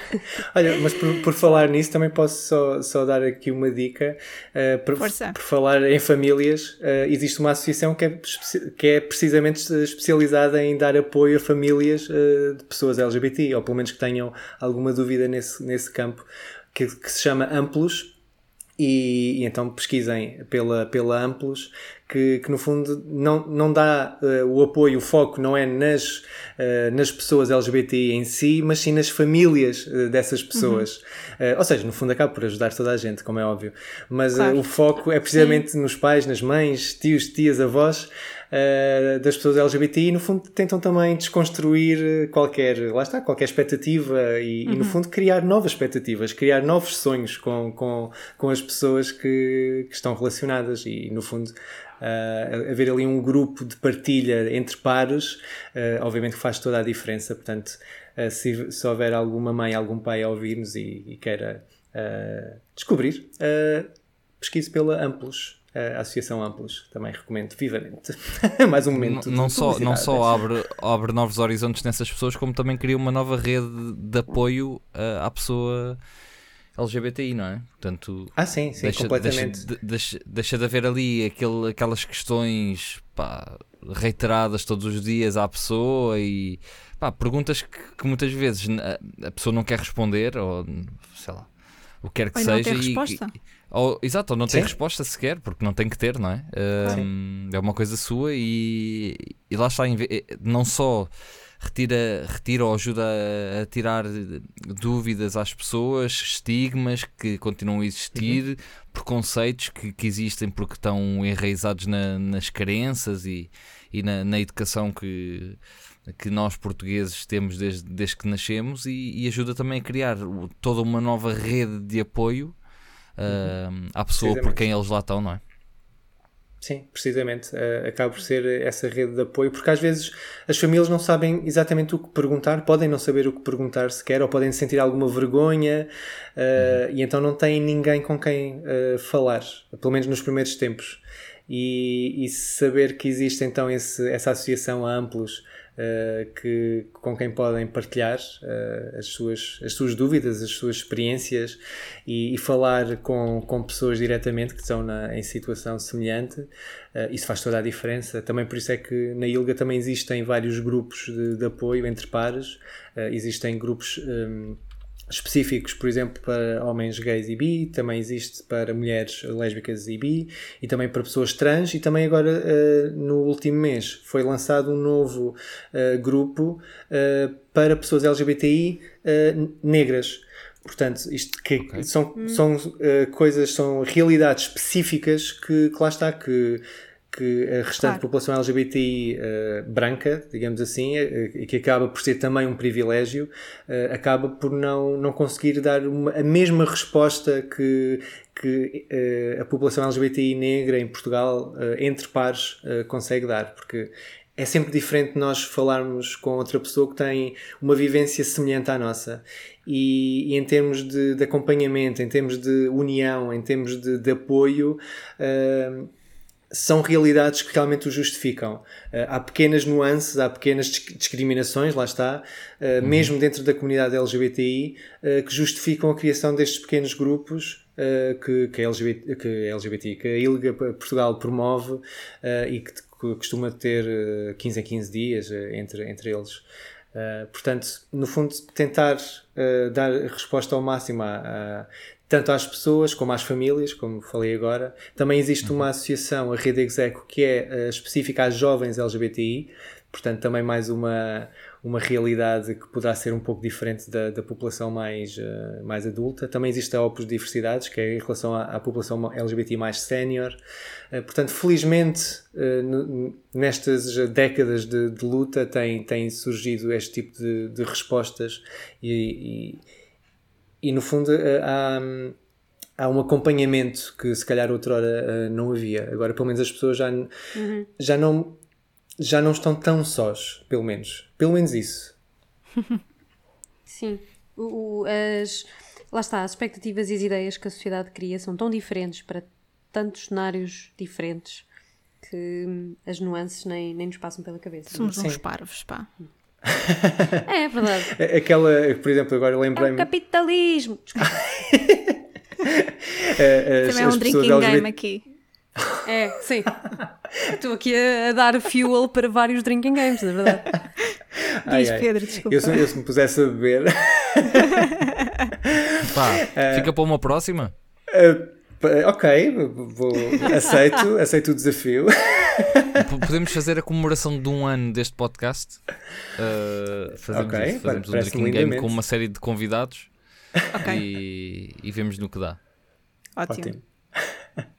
Olha, mas por, por falar nisso, também posso só, só dar aqui uma dica. Uh, por, por, falar em famílias, uh, existe uma associação que é, que é precisamente especializada em dar apoio a famílias uh, de pessoas LGBT, ou pelo menos que tenham alguma dúvida nesse, nesse campo, que, que se chama Amplos. E, e, então pesquisem pela, pela Amplos, que, que no fundo não, não dá uh, o apoio, o foco não é nas, uh, nas pessoas LGBT em si, mas sim nas famílias uh, dessas pessoas. Uhum. ou seja, no fundo acaba por ajudar toda a gente, como é óbvio. Mas claro. o foco é precisamente sim. nos pais, nas mães, tios, tias, avós. Uh, das pessoas LGBT e no fundo tentam também desconstruir qualquer, lá está, qualquer expectativa e, uhum. e no uhum. fundo criar novas expectativas, criar novos sonhos com, com, com as pessoas que, que estão relacionadas e no fundo uh, haver ali um grupo de partilha entre pares, uh, obviamente que faz toda a diferença. Portanto, uh, se, se houver alguma mãe, algum pai a ouvir-nos e, e, queira descobrir, pesquise pela Amplos. A Associação Amplos, também recomendo vivamente. [laughs] Mais um momento. Não, não só, não só abre, abre novos horizontes nessas pessoas, como também cria uma nova rede de apoio à pessoa LGBTI, não é? Portanto, ah, sim, sim, deixa, completamente. Deixa, deixa, deixa, de haver ali aquele, aquelas questões pá, reiteradas todos os dias à pessoa e pá, perguntas que, que, muitas vezes a, pessoa não quer responder ou sei lá, o que quer que ou seja. Não tem e, resposta. E, ou, exato, ou não sim. tem resposta sequer, porque não tem que ter, não é? Um, é uma coisa sua e, e lá está, não só retira, retira ou ajuda a, a, tirar dúvidas às pessoas, estigmas que continuam a existir, uhum. preconceitos que, que, existem porque estão enraizados na, nas crenças e, e na, na, educação que, que nós portugueses temos desde, desde que nascemos e, e ajuda também a criar toda uma nova rede de apoio uh, à pessoa por quem eles lá estão, não é? Sim, precisamente. Uh, acaba por ser essa rede de apoio, porque às vezes as famílias não sabem exatamente o que perguntar, podem não saber o que perguntar sequer, ou podem sentir alguma vergonha, uh, uhum. e então não têm ninguém com quem uh, falar, pelo menos nos primeiros tempos. E, e saber que existe então esse, essa associação a amplos que, com quem podem partilhar uh, as, suas, as suas dúvidas, as suas experiências e, e falar com, com pessoas diretamente que estão na, em situação semelhante. Uh, isso faz toda a diferença. Também por isso é que na ILGA também existem vários grupos de, de apoio entre pares, existem grupos. Um, específicos, por exemplo, para homens gays e bi, também existe para mulheres lésbicas e bi, e também para pessoas trans, e também agora, uh, no último mês, foi lançado um novo uh, grupo uh, para pessoas LGBTI negras. Portanto, isto que okay. são, hum. são coisas, são realidades específicas que, que lá está, que que a restante claro. população LGBTI uh, branca, digamos assim, uh, que acaba por ser também um privilégio, uh, acaba por não, não conseguir dar uma, a mesma resposta que, que a população LGBTI negra em Portugal, entre pares, consegue dar, porque é sempre diferente nós falarmos com outra pessoa que tem uma vivência semelhante à nossa. E, e em termos de, de, acompanhamento, em termos de união, em termos de, de apoio, são realidades que realmente o justificam. Uh, há pequenas nuances, há pequenas discriminações, lá está, uh, uhum. mesmo dentro da comunidade LGBTI, uh, que justificam a criação destes pequenos grupos que, que, a LGBT, que a LGBT, que a ILGA Portugal promove e que, costuma ter 15 a 15 dias entre, entre eles. portanto, no fundo, tentar dar resposta ao máximo a tanto às pessoas como às famílias, como falei agora. Também existe uma uhum. associação, a Rede Execo, que é uh, específica às jovens LGBTI, portanto, também mais uma, uma realidade que poderá ser um pouco diferente da, da população mais, uh, mais adulta. Também existe a Opus Diversidades, que é em relação à, à população LGBT mais sénior. Uh, portanto, felizmente, nestas décadas de, de, luta, tem, tem surgido este tipo de, de respostas e, e e no fundo eh, há, há um acompanhamento que se calhar outrora uh, não havia. Agora, pelo menos as pessoas já, uhum. já não já não estão tão sós, pelo menos. Pelo menos isso. Sim. O, o, as, lá está, as expectativas e as ideias que a sociedade cria são tão diferentes para tantos cenários diferentes que hum, as nuances nem, nem nos passam pela cabeça. Somos Sim. uns parvos, pá. É, é verdade. [laughs] Aquela, por exemplo, agora É o lembrei-me. capitalismo. Desculpa. [laughs] eh, as- Também é um drinking LGBT game aqui. É, sim. Estou aqui a, a dar fuel para vários drinking games, na verdade. [laughs] Ai, Diz, ai. Pedro, desculpa. Eu, se- eu se me pusesse a beber. Pá, É. fica para uma próxima. pa- ok, vou, aceito, aceito o desafio. Podemos fazer a comemoração de um ano deste podcast. Uh, fazemos Ok, isso, fazemos um drinking game com uma série de convidados Ok, e, e vemos no que dá. ótimo. Ótimo. [laughs]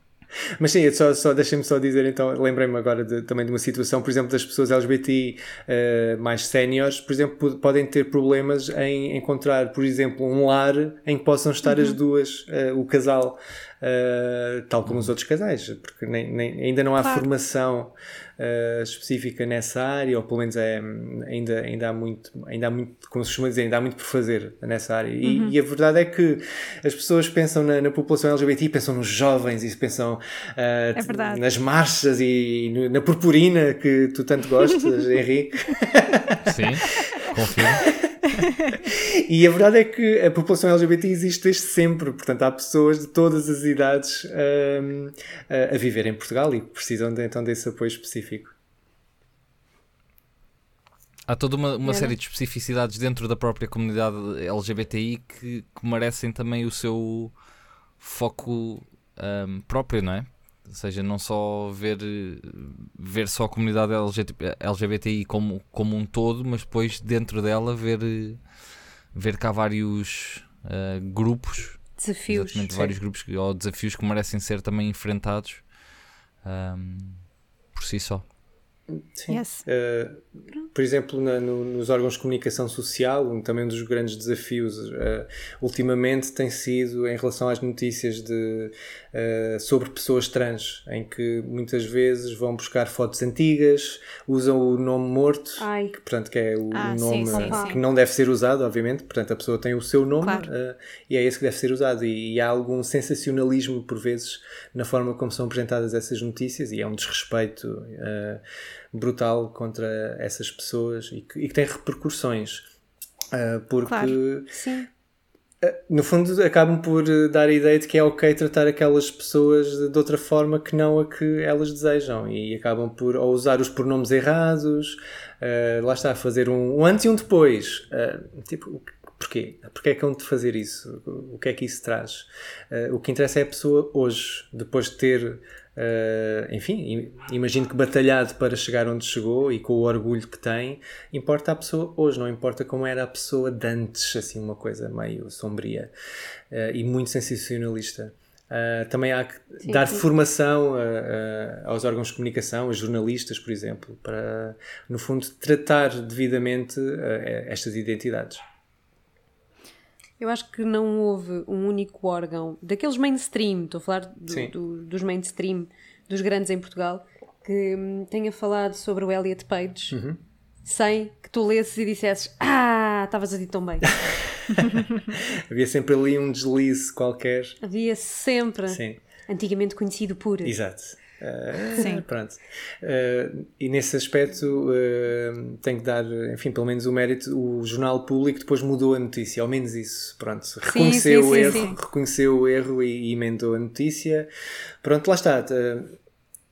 Mas sim, só, só, deixem-me só dizer, então, lembrei-me agora de- também de uma situação, por exemplo, das pessoas LGBTI eh, mais séniores, por exemplo, po- podem ter problemas em encontrar, por exemplo, um lar em que possam estar as duas, eh, o casal, eh, tal como os outros casais, porque nem, nem- ainda não há Claro. formação eh, específica nessa área, ou pelo menos é, ainda, ainda há muito, ainda há muito, como se costuma dizer, ainda há muito por fazer nessa área. E, e a verdade é que as pessoas pensam na, na população LGBT, pensam nos jovens e pensam eh, É nas marchas e no- na purpurina que tu tanto gostas, [laughs] Henrique. Sim, confirmo. [laughs] [laughs] E a verdade é que a população LGBT existe desde sempre, portanto há pessoas de todas as idades hum, a, a viver em Portugal e precisam de, então desse apoio específico. Há toda uma, uma série de especificidades dentro da própria comunidade LGBTI que, que merecem também o seu foco ahm, próprio, não é? Ou seja, não só ver, ver só a comunidade LGBT LGBTI como, como um todo, mas depois dentro dela ver, ver que há vários ah, grupos, Desafios. exatamente sim. vários grupos ou desafios que merecem ser também enfrentados ahm, por si só. Sim. Yes. Uh, por exemplo, na- no- nos órgãos de comunicação social, um, também um dos grandes desafios uh, ultimamente tem sido em relação às notícias de, uh, sobre pessoas trans, em que muitas vezes vão buscar fotos antigas, usam o nome morto, Ai. que, portanto, que é o Ah, nome sim, sim. que não deve ser usado, obviamente, portanto, a pessoa tem o seu nome Claro. e é esse que deve ser usado. E, e há algum sensacionalismo, por vezes, na forma como são apresentadas essas notícias, e é um desrespeito uh, brutal contra essas pessoas e que, e que tem repercussões. Uh, porque Claro. Sim. no fundo acabam por eh, dar a ideia de que é ok tratar aquelas pessoas de, de outra forma que não a que elas desejam e acabam por ou usar os pronomes errados eh, lá está, fazer um, um antes e um depois tipo, porquê? Porquê é que hão de fazer isso? O que é que isso traz? O que interessa é a pessoa hoje, depois de ter eh, enfim, im- imagino que batalhado para chegar onde chegou e com o orgulho que tem, importa a pessoa hoje, não importa como era a pessoa de antes, assim, uma coisa meio sombria eh, e muito sensacionalista. Uh, também há que Sim, dar sim. formação uh, uh, aos órgãos de comunicação, aos jornalistas, por exemplo, para, no fundo, tratar devidamente uh, estas identidades. Eu acho que não houve um único órgão daqueles mainstream, estou a falar do- do- dos mainstream, dos grandes em Portugal, que hum, tenha falado sobre o Elliot Page Uhum. sem que tu lesses e dissesses Ah, estavas a dizer tão bem. [laughs] Havia sempre ali um deslize qualquer. Havia sempre, Sim, antigamente conhecido por. exato. Uh, Sim. Pronto. Uh, e nesse aspecto uh, tenho que dar, enfim, pelo menos o mérito. O Jornal Público depois mudou a notícia, ao menos isso. Pronto, reconheceu sim, o sim, erro, sim. reconheceu o erro e, e emendou a notícia. Pronto, lá está. Uh,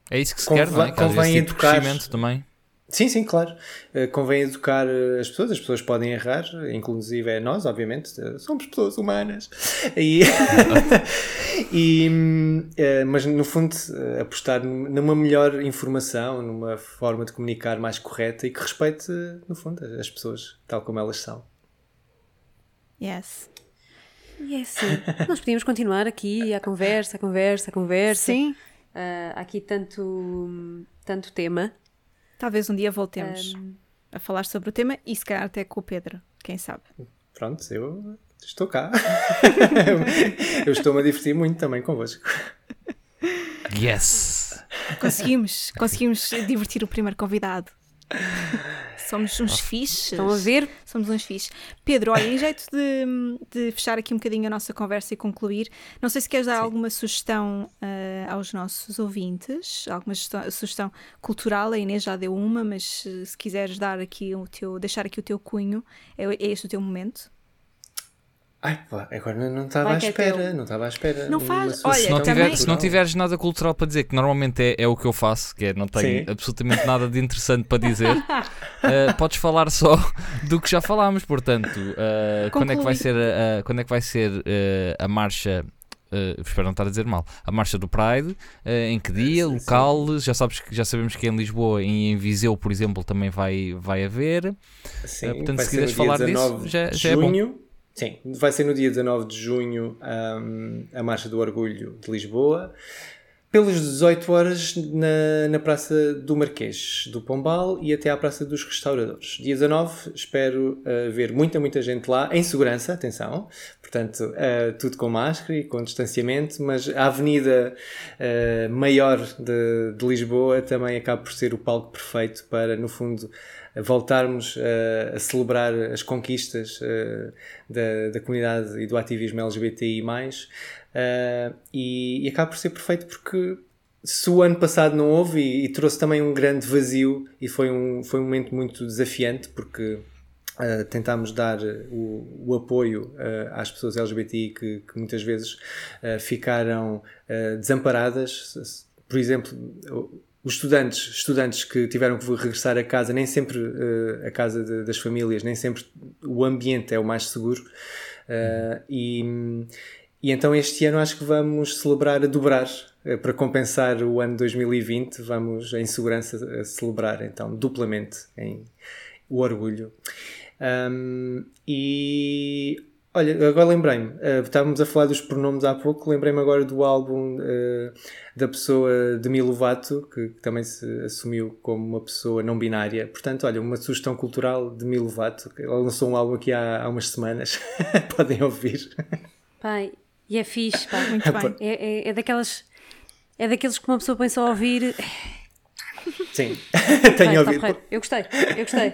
É isso que se Convém- quer, não é? Convém esse tipo de educar. crescimento também. Sim, sim, claro. Uh, convém educar uh, as pessoas, as pessoas podem errar, inclusive é nós, obviamente, uh, somos pessoas humanas. E, [laughs] e, uh, mas no fundo, uh, apostar num- numa melhor informação, numa forma de comunicar mais correta e que respeite, no fundo, as pessoas tal como elas são. Yes. E é assim, nós podíamos continuar aqui a conversa, a conversa, a conversa. Sim, há aqui tanto, tanto tema. Talvez um dia voltemos Um, a falar sobre o tema e se calhar até com o Pedro, quem sabe. Pronto, eu estou cá. [laughs] eu estou-me a divertir muito também convosco. Yes! Conseguimos, conseguimos divertir o primeiro convidado. Somos uns fixes. Estão a ver? Somos uns fixes. Pedro, olha, em jeito de, de fechar aqui um bocadinho a nossa conversa e concluir, não sei se queres dar Sim. alguma sugestão uh, aos nossos ouvintes, alguma sugestão, sugestão cultural, a Inês já deu uma, mas uh, se quiseres dar aqui o teu, deixar aqui o teu cunho, é, é este o teu momento. Ai, pá, agora não- estava à é espera, teu. não estava à espera. Não faz- olha, se, não também- tiver, se não tiveres nada cultural para dizer, que normalmente é, é o que eu faço, que é não tenho Sim. absolutamente nada de interessante para dizer, [laughs] eh, podes falar só do que já falámos. Portanto, eh, quando é que vai ser, a, a- quando é que vai ser eh, a marcha? eh, espero não estar a dizer mal. A marcha do Pride, eh, em que dia, sim, local? Já sabes que já sabemos que em Lisboa e em Viseu, por exemplo, também vai, vai haver. Sim, Eh, portanto, vai se ser quiseres falar disso, 19 já- já é bom. Sim, vai ser no dia 19 de junho hum, a Marcha do Orgulho de Lisboa. Pelas 18 horas na, na Praça do Marquês do Pombal e até à Praça dos Restauradores. Dia 19, espero uh, ver muita, muita gente lá, em segurança, atenção. Portanto, uh, tudo com máscara e com distanciamento, mas a avenida uh, maior de, de Lisboa também acaba por ser o palco perfeito para, no fundo, voltarmos uh, a celebrar as conquistas uh, da, da comunidade e do ativismo LGBTI+, uh, e, e acaba por ser perfeito porque se o ano passado não houve e, e trouxe também um grande vazio e foi um, foi um momento muito desafiante porque Uh, tentámos dar o, o apoio uh, às pessoas LGBTI que, que muitas vezes uh, ficaram desamparadas. Por exemplo, os estudantes, estudantes que tiveram que regressar a casa, nem sempre a casa de, das famílias, nem sempre o ambiente é o mais seguro. e, e então este ano acho que vamos celebrar a dobrar para compensar o ano 2020, vamos em segurança celebrar então duplamente em o orgulho. Um, e olha, agora lembrei-me, uh, estávamos a falar dos pronomes há pouco, lembrei-me agora do álbum uh, da pessoa Demi Lovato, que, que também se assumiu como uma pessoa não binária. Portanto, olha, uma sugestão cultural de Demi Lovato, que ela lançou um álbum aqui há, há umas semanas, [laughs] podem ouvir. Pai, e é fixe, pá. Muito bem. É, é, é, daquelas. É daqueles que uma pessoa põe só a ouvir. Sim, [laughs] [laughs] tenho tá ouvido. Eu gostei, eu gostei.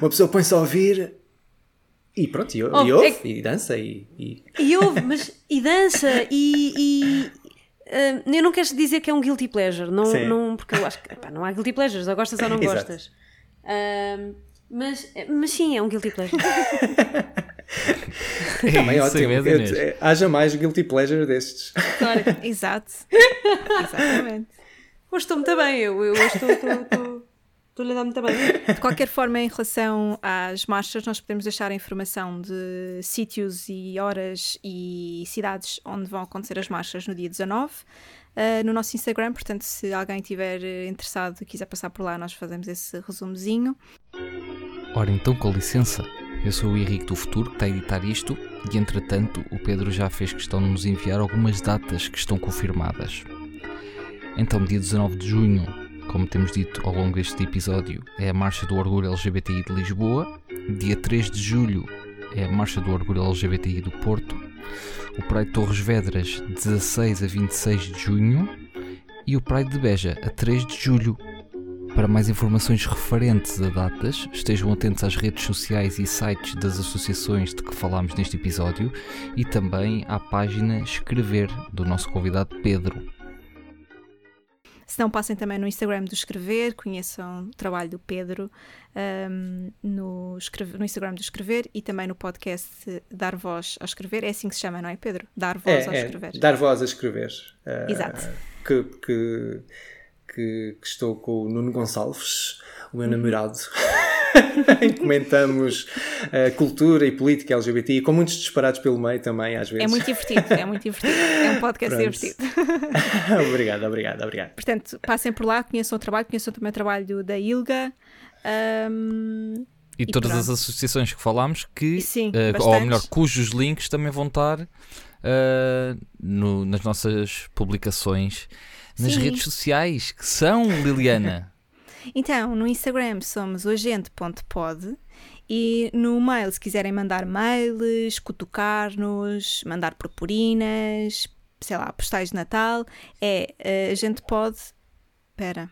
Uma pessoa põe-se a ouvir e pronto, e, Oh, e ouve, é que- e dança, e, e... E ouve, mas. E dança, e. e ah, eu não quero dizer que é um guilty pleasure, não, Sim. não, porque eu acho que epá, não há guilty pleasures, ou gostas ou não [laughs] gostas. Ah, mas, mas sim, é um guilty pleasure. [laughs] Também isso ótimo. mesmo, Eu- eh, haja mais guilty pleasure destes. Claro. [laughs] Exato. Exatamente. Hoje estou muito bem, eu, eu hoje estou- estou- estou- estou-lhe a dar muito bem. De qualquer forma, em relação às marchas, nós podemos deixar a informação de sítios e horas e cidades onde vão acontecer as marchas no dia 19 uh, no nosso Instagram. Portanto, se alguém estiver eh, interessado e quiser passar por lá, nós fazemos esse resumozinho. Ora, então, com licença, eu sou o Henrique do Futuro que está a editar isto e, entretanto, o Pedro já fez questão de nos enviar algumas datas que estão confirmadas. Então, dia 19 de junho, como temos dito ao longo deste episódio, é a Marcha do Orgulho LGBTI de Lisboa. Dia 3 de julho é a Marcha do Orgulho LGBTI do Porto. O Pride de Torres Vedras, 16 a 26 de junho. E o Pride de Beja, a 3 de julho. Para mais informações referentes a datas, estejam atentos às redes sociais e sites das associações de que falámos neste episódio e também à página Escrever do nosso convidado Pedro. Se não, passem também no Instagram do Escrever, conheçam o trabalho do Pedro um, no, no Instagram do Escrever e também no podcast Dar Voz ao Escrever. É assim que se chama, não é, Pedro? Dar Voz ao É, é, Escrever. dar voz a escrever. Eh, Exato. Que, que, que, que estou com o Nuno Gonçalves, o meu namorado. [laughs] [laughs] comentamos eh, cultura e política LGBT, com muitos disparados pelo meio também, às vezes. É muito divertido, é muito divertido. É um podcast Pronto. divertido. [laughs] obrigado, obrigado, obrigado. Portanto, passem por lá, conheçam o trabalho, conheçam também o trabalho da Ilga. um, E, E todas pronto. as associações que falámos, que, Sim, eh, ou melhor, cujos links também vão estar eh, no- nas nossas publicações nas Sim. redes sociais, que são, Liliana. Então, no Instagram somos oagente.pod e no mail, se quiserem mandar mails, cutucar-nos, mandar purpurinas, sei lá, postais de Natal, é uh, agentepod Pera.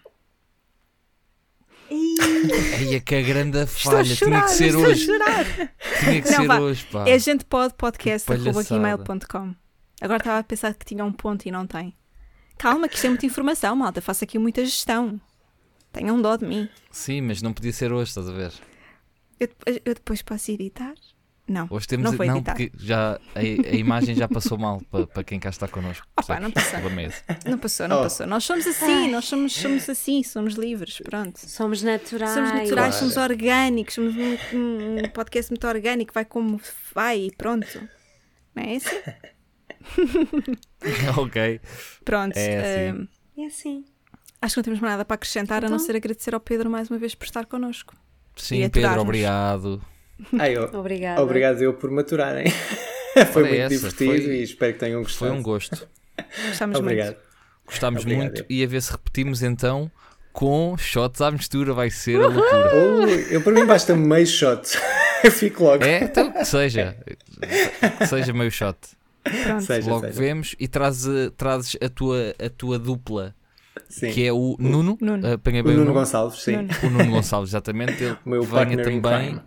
Aí que a grande Estou a falha. Tinha chorar, que ser estou hoje. a chorar. Tinha que Não, ser vá. hoje, pá. É gentepodpodcast.gmail.com palhaçada. Agora estava a pensar que tinha um ponto e não tem. Calma, que isto é muita informação, malta. Faço aqui muita gestão. Tenham dó de mim. Sim, mas não podia ser hoje, estás a ver? Eu, depois- eu depois posso editar? Não. Hoje temos. Não vou não, editar. porque já a, a imagem já passou mal para, para quem cá está connosco. Opa, não passou. É. Não passou, não Oh. passou. Nós somos assim, nós somos, somos assim, somos livres, pronto. Somos naturais. Somos naturais, Claro. somos orgânicos, somos um, um podcast muito orgânico, vai como vai e pronto. Não é assim? [laughs] ok. Pronto. É assim. eh, É assim. Acho que não temos mais nada para acrescentar, a não Então? ser agradecer ao Pedro mais uma vez por estar connosco. Sim, Pedro, obrigado. [laughs] Ai, Obrigada. obrigado eu por maturarem. [laughs] foi muito essa, divertido foi- e espero que tenham gostado. Foi um gosto. Gostamos Obrigado. muito. Gostámos Obrigado. muito e a ver se repetimos então com shots à mistura. Vai ser a loucura. Oh, eu para mim basta meio shot. [laughs] eu fico logo. É, então que seja. Que seja meio shot. Pronto. Seja, Logo seja. vemos e trazes, trazes a, tua, a tua dupla, Sim. que é o Nuno. Nuno. Apanhei O bem o Nuno. Gonçalves, sim. Nuno. O Nuno Gonçalves, exatamente. Ele [laughs] O meu venha também.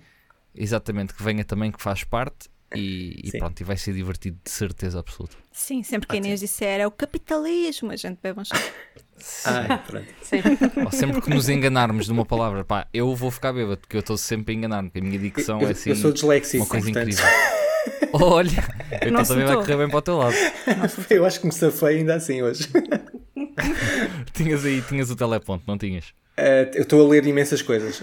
Exatamente, que venha também, que faz parte. E, e pronto, e vai ser divertido de certeza absoluta. Sim, sempre que a Inês disser é o capitalismo, a gente bebe um chá. [laughs] Sim. Ou sempre que nos enganarmos de uma palavra, pá, eu vou ficar bêbado, porque eu estou sempre a enganar-me, porque a minha dicção Eu, é assim eu sou disléxico, uma coisa portanto, incrível. Olha, então também vai correr bem para o teu lado. [laughs] eu acho que me safei ainda assim hoje. [laughs] Tinhas aí, tinhas o teleponto, não tinhas? Eh, eu estou a ler imensas coisas.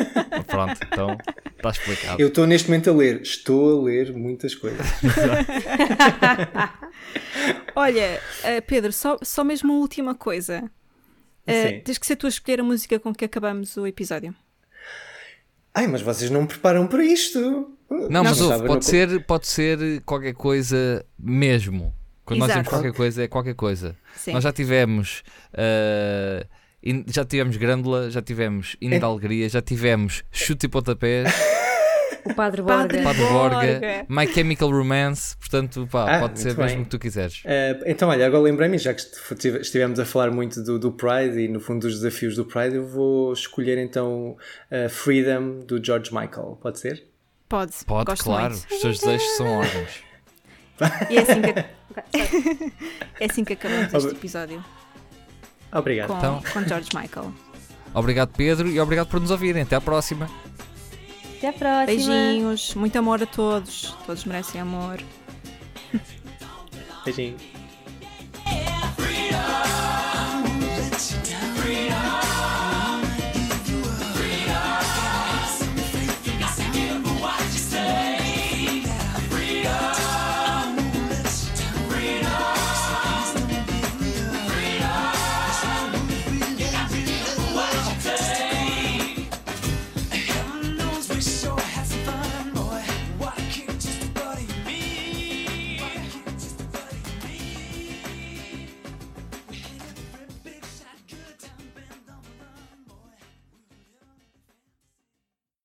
[laughs] Pronto, então está explicado. Eu estou neste momento a ler. Estou a ler muitas coisas. [laughs] Olha, eh, Pedro, só, só mesmo uma última coisa. Sim. tens que ser tu a escolher a música com que acabamos o episódio. Ai, mas vocês não me preparam para isto. Não, mas estava ouve, no- pode ser, pode ser qualquer coisa mesmo. Quando nós dizemos Exato. qualquer coisa, é qualquer coisa. Sim. Nós já tivemos. in- já tivemos Grândola, já tivemos Hino de Alegria, já tivemos Chute e Pontapés, [laughs] O Padre Borga. Padre Borga, Borga. My Chemical Romance. Portanto, pá, Ah, pode ser muito mesmo bem. o que tu quiseres. Eh, então, olha, agora lembrei-me, já que estive- estivemos a falar muito do, do Pride e no fundo dos desafios do Pride, eu vou escolher então eh, Freedom do George Michael. Pode ser? Pode, Pode, gosto claro. muito. Os teus desejos são órgãos. E é assim que, é assim que acabamos este episódio Obrigado. com, Então. com George Michael. Obrigado, Pedro, e obrigado por nos ouvirem. Até à próxima. Até a próxima. Beijinhos, muito amor a todos. Todos merecem amor. Beijinho.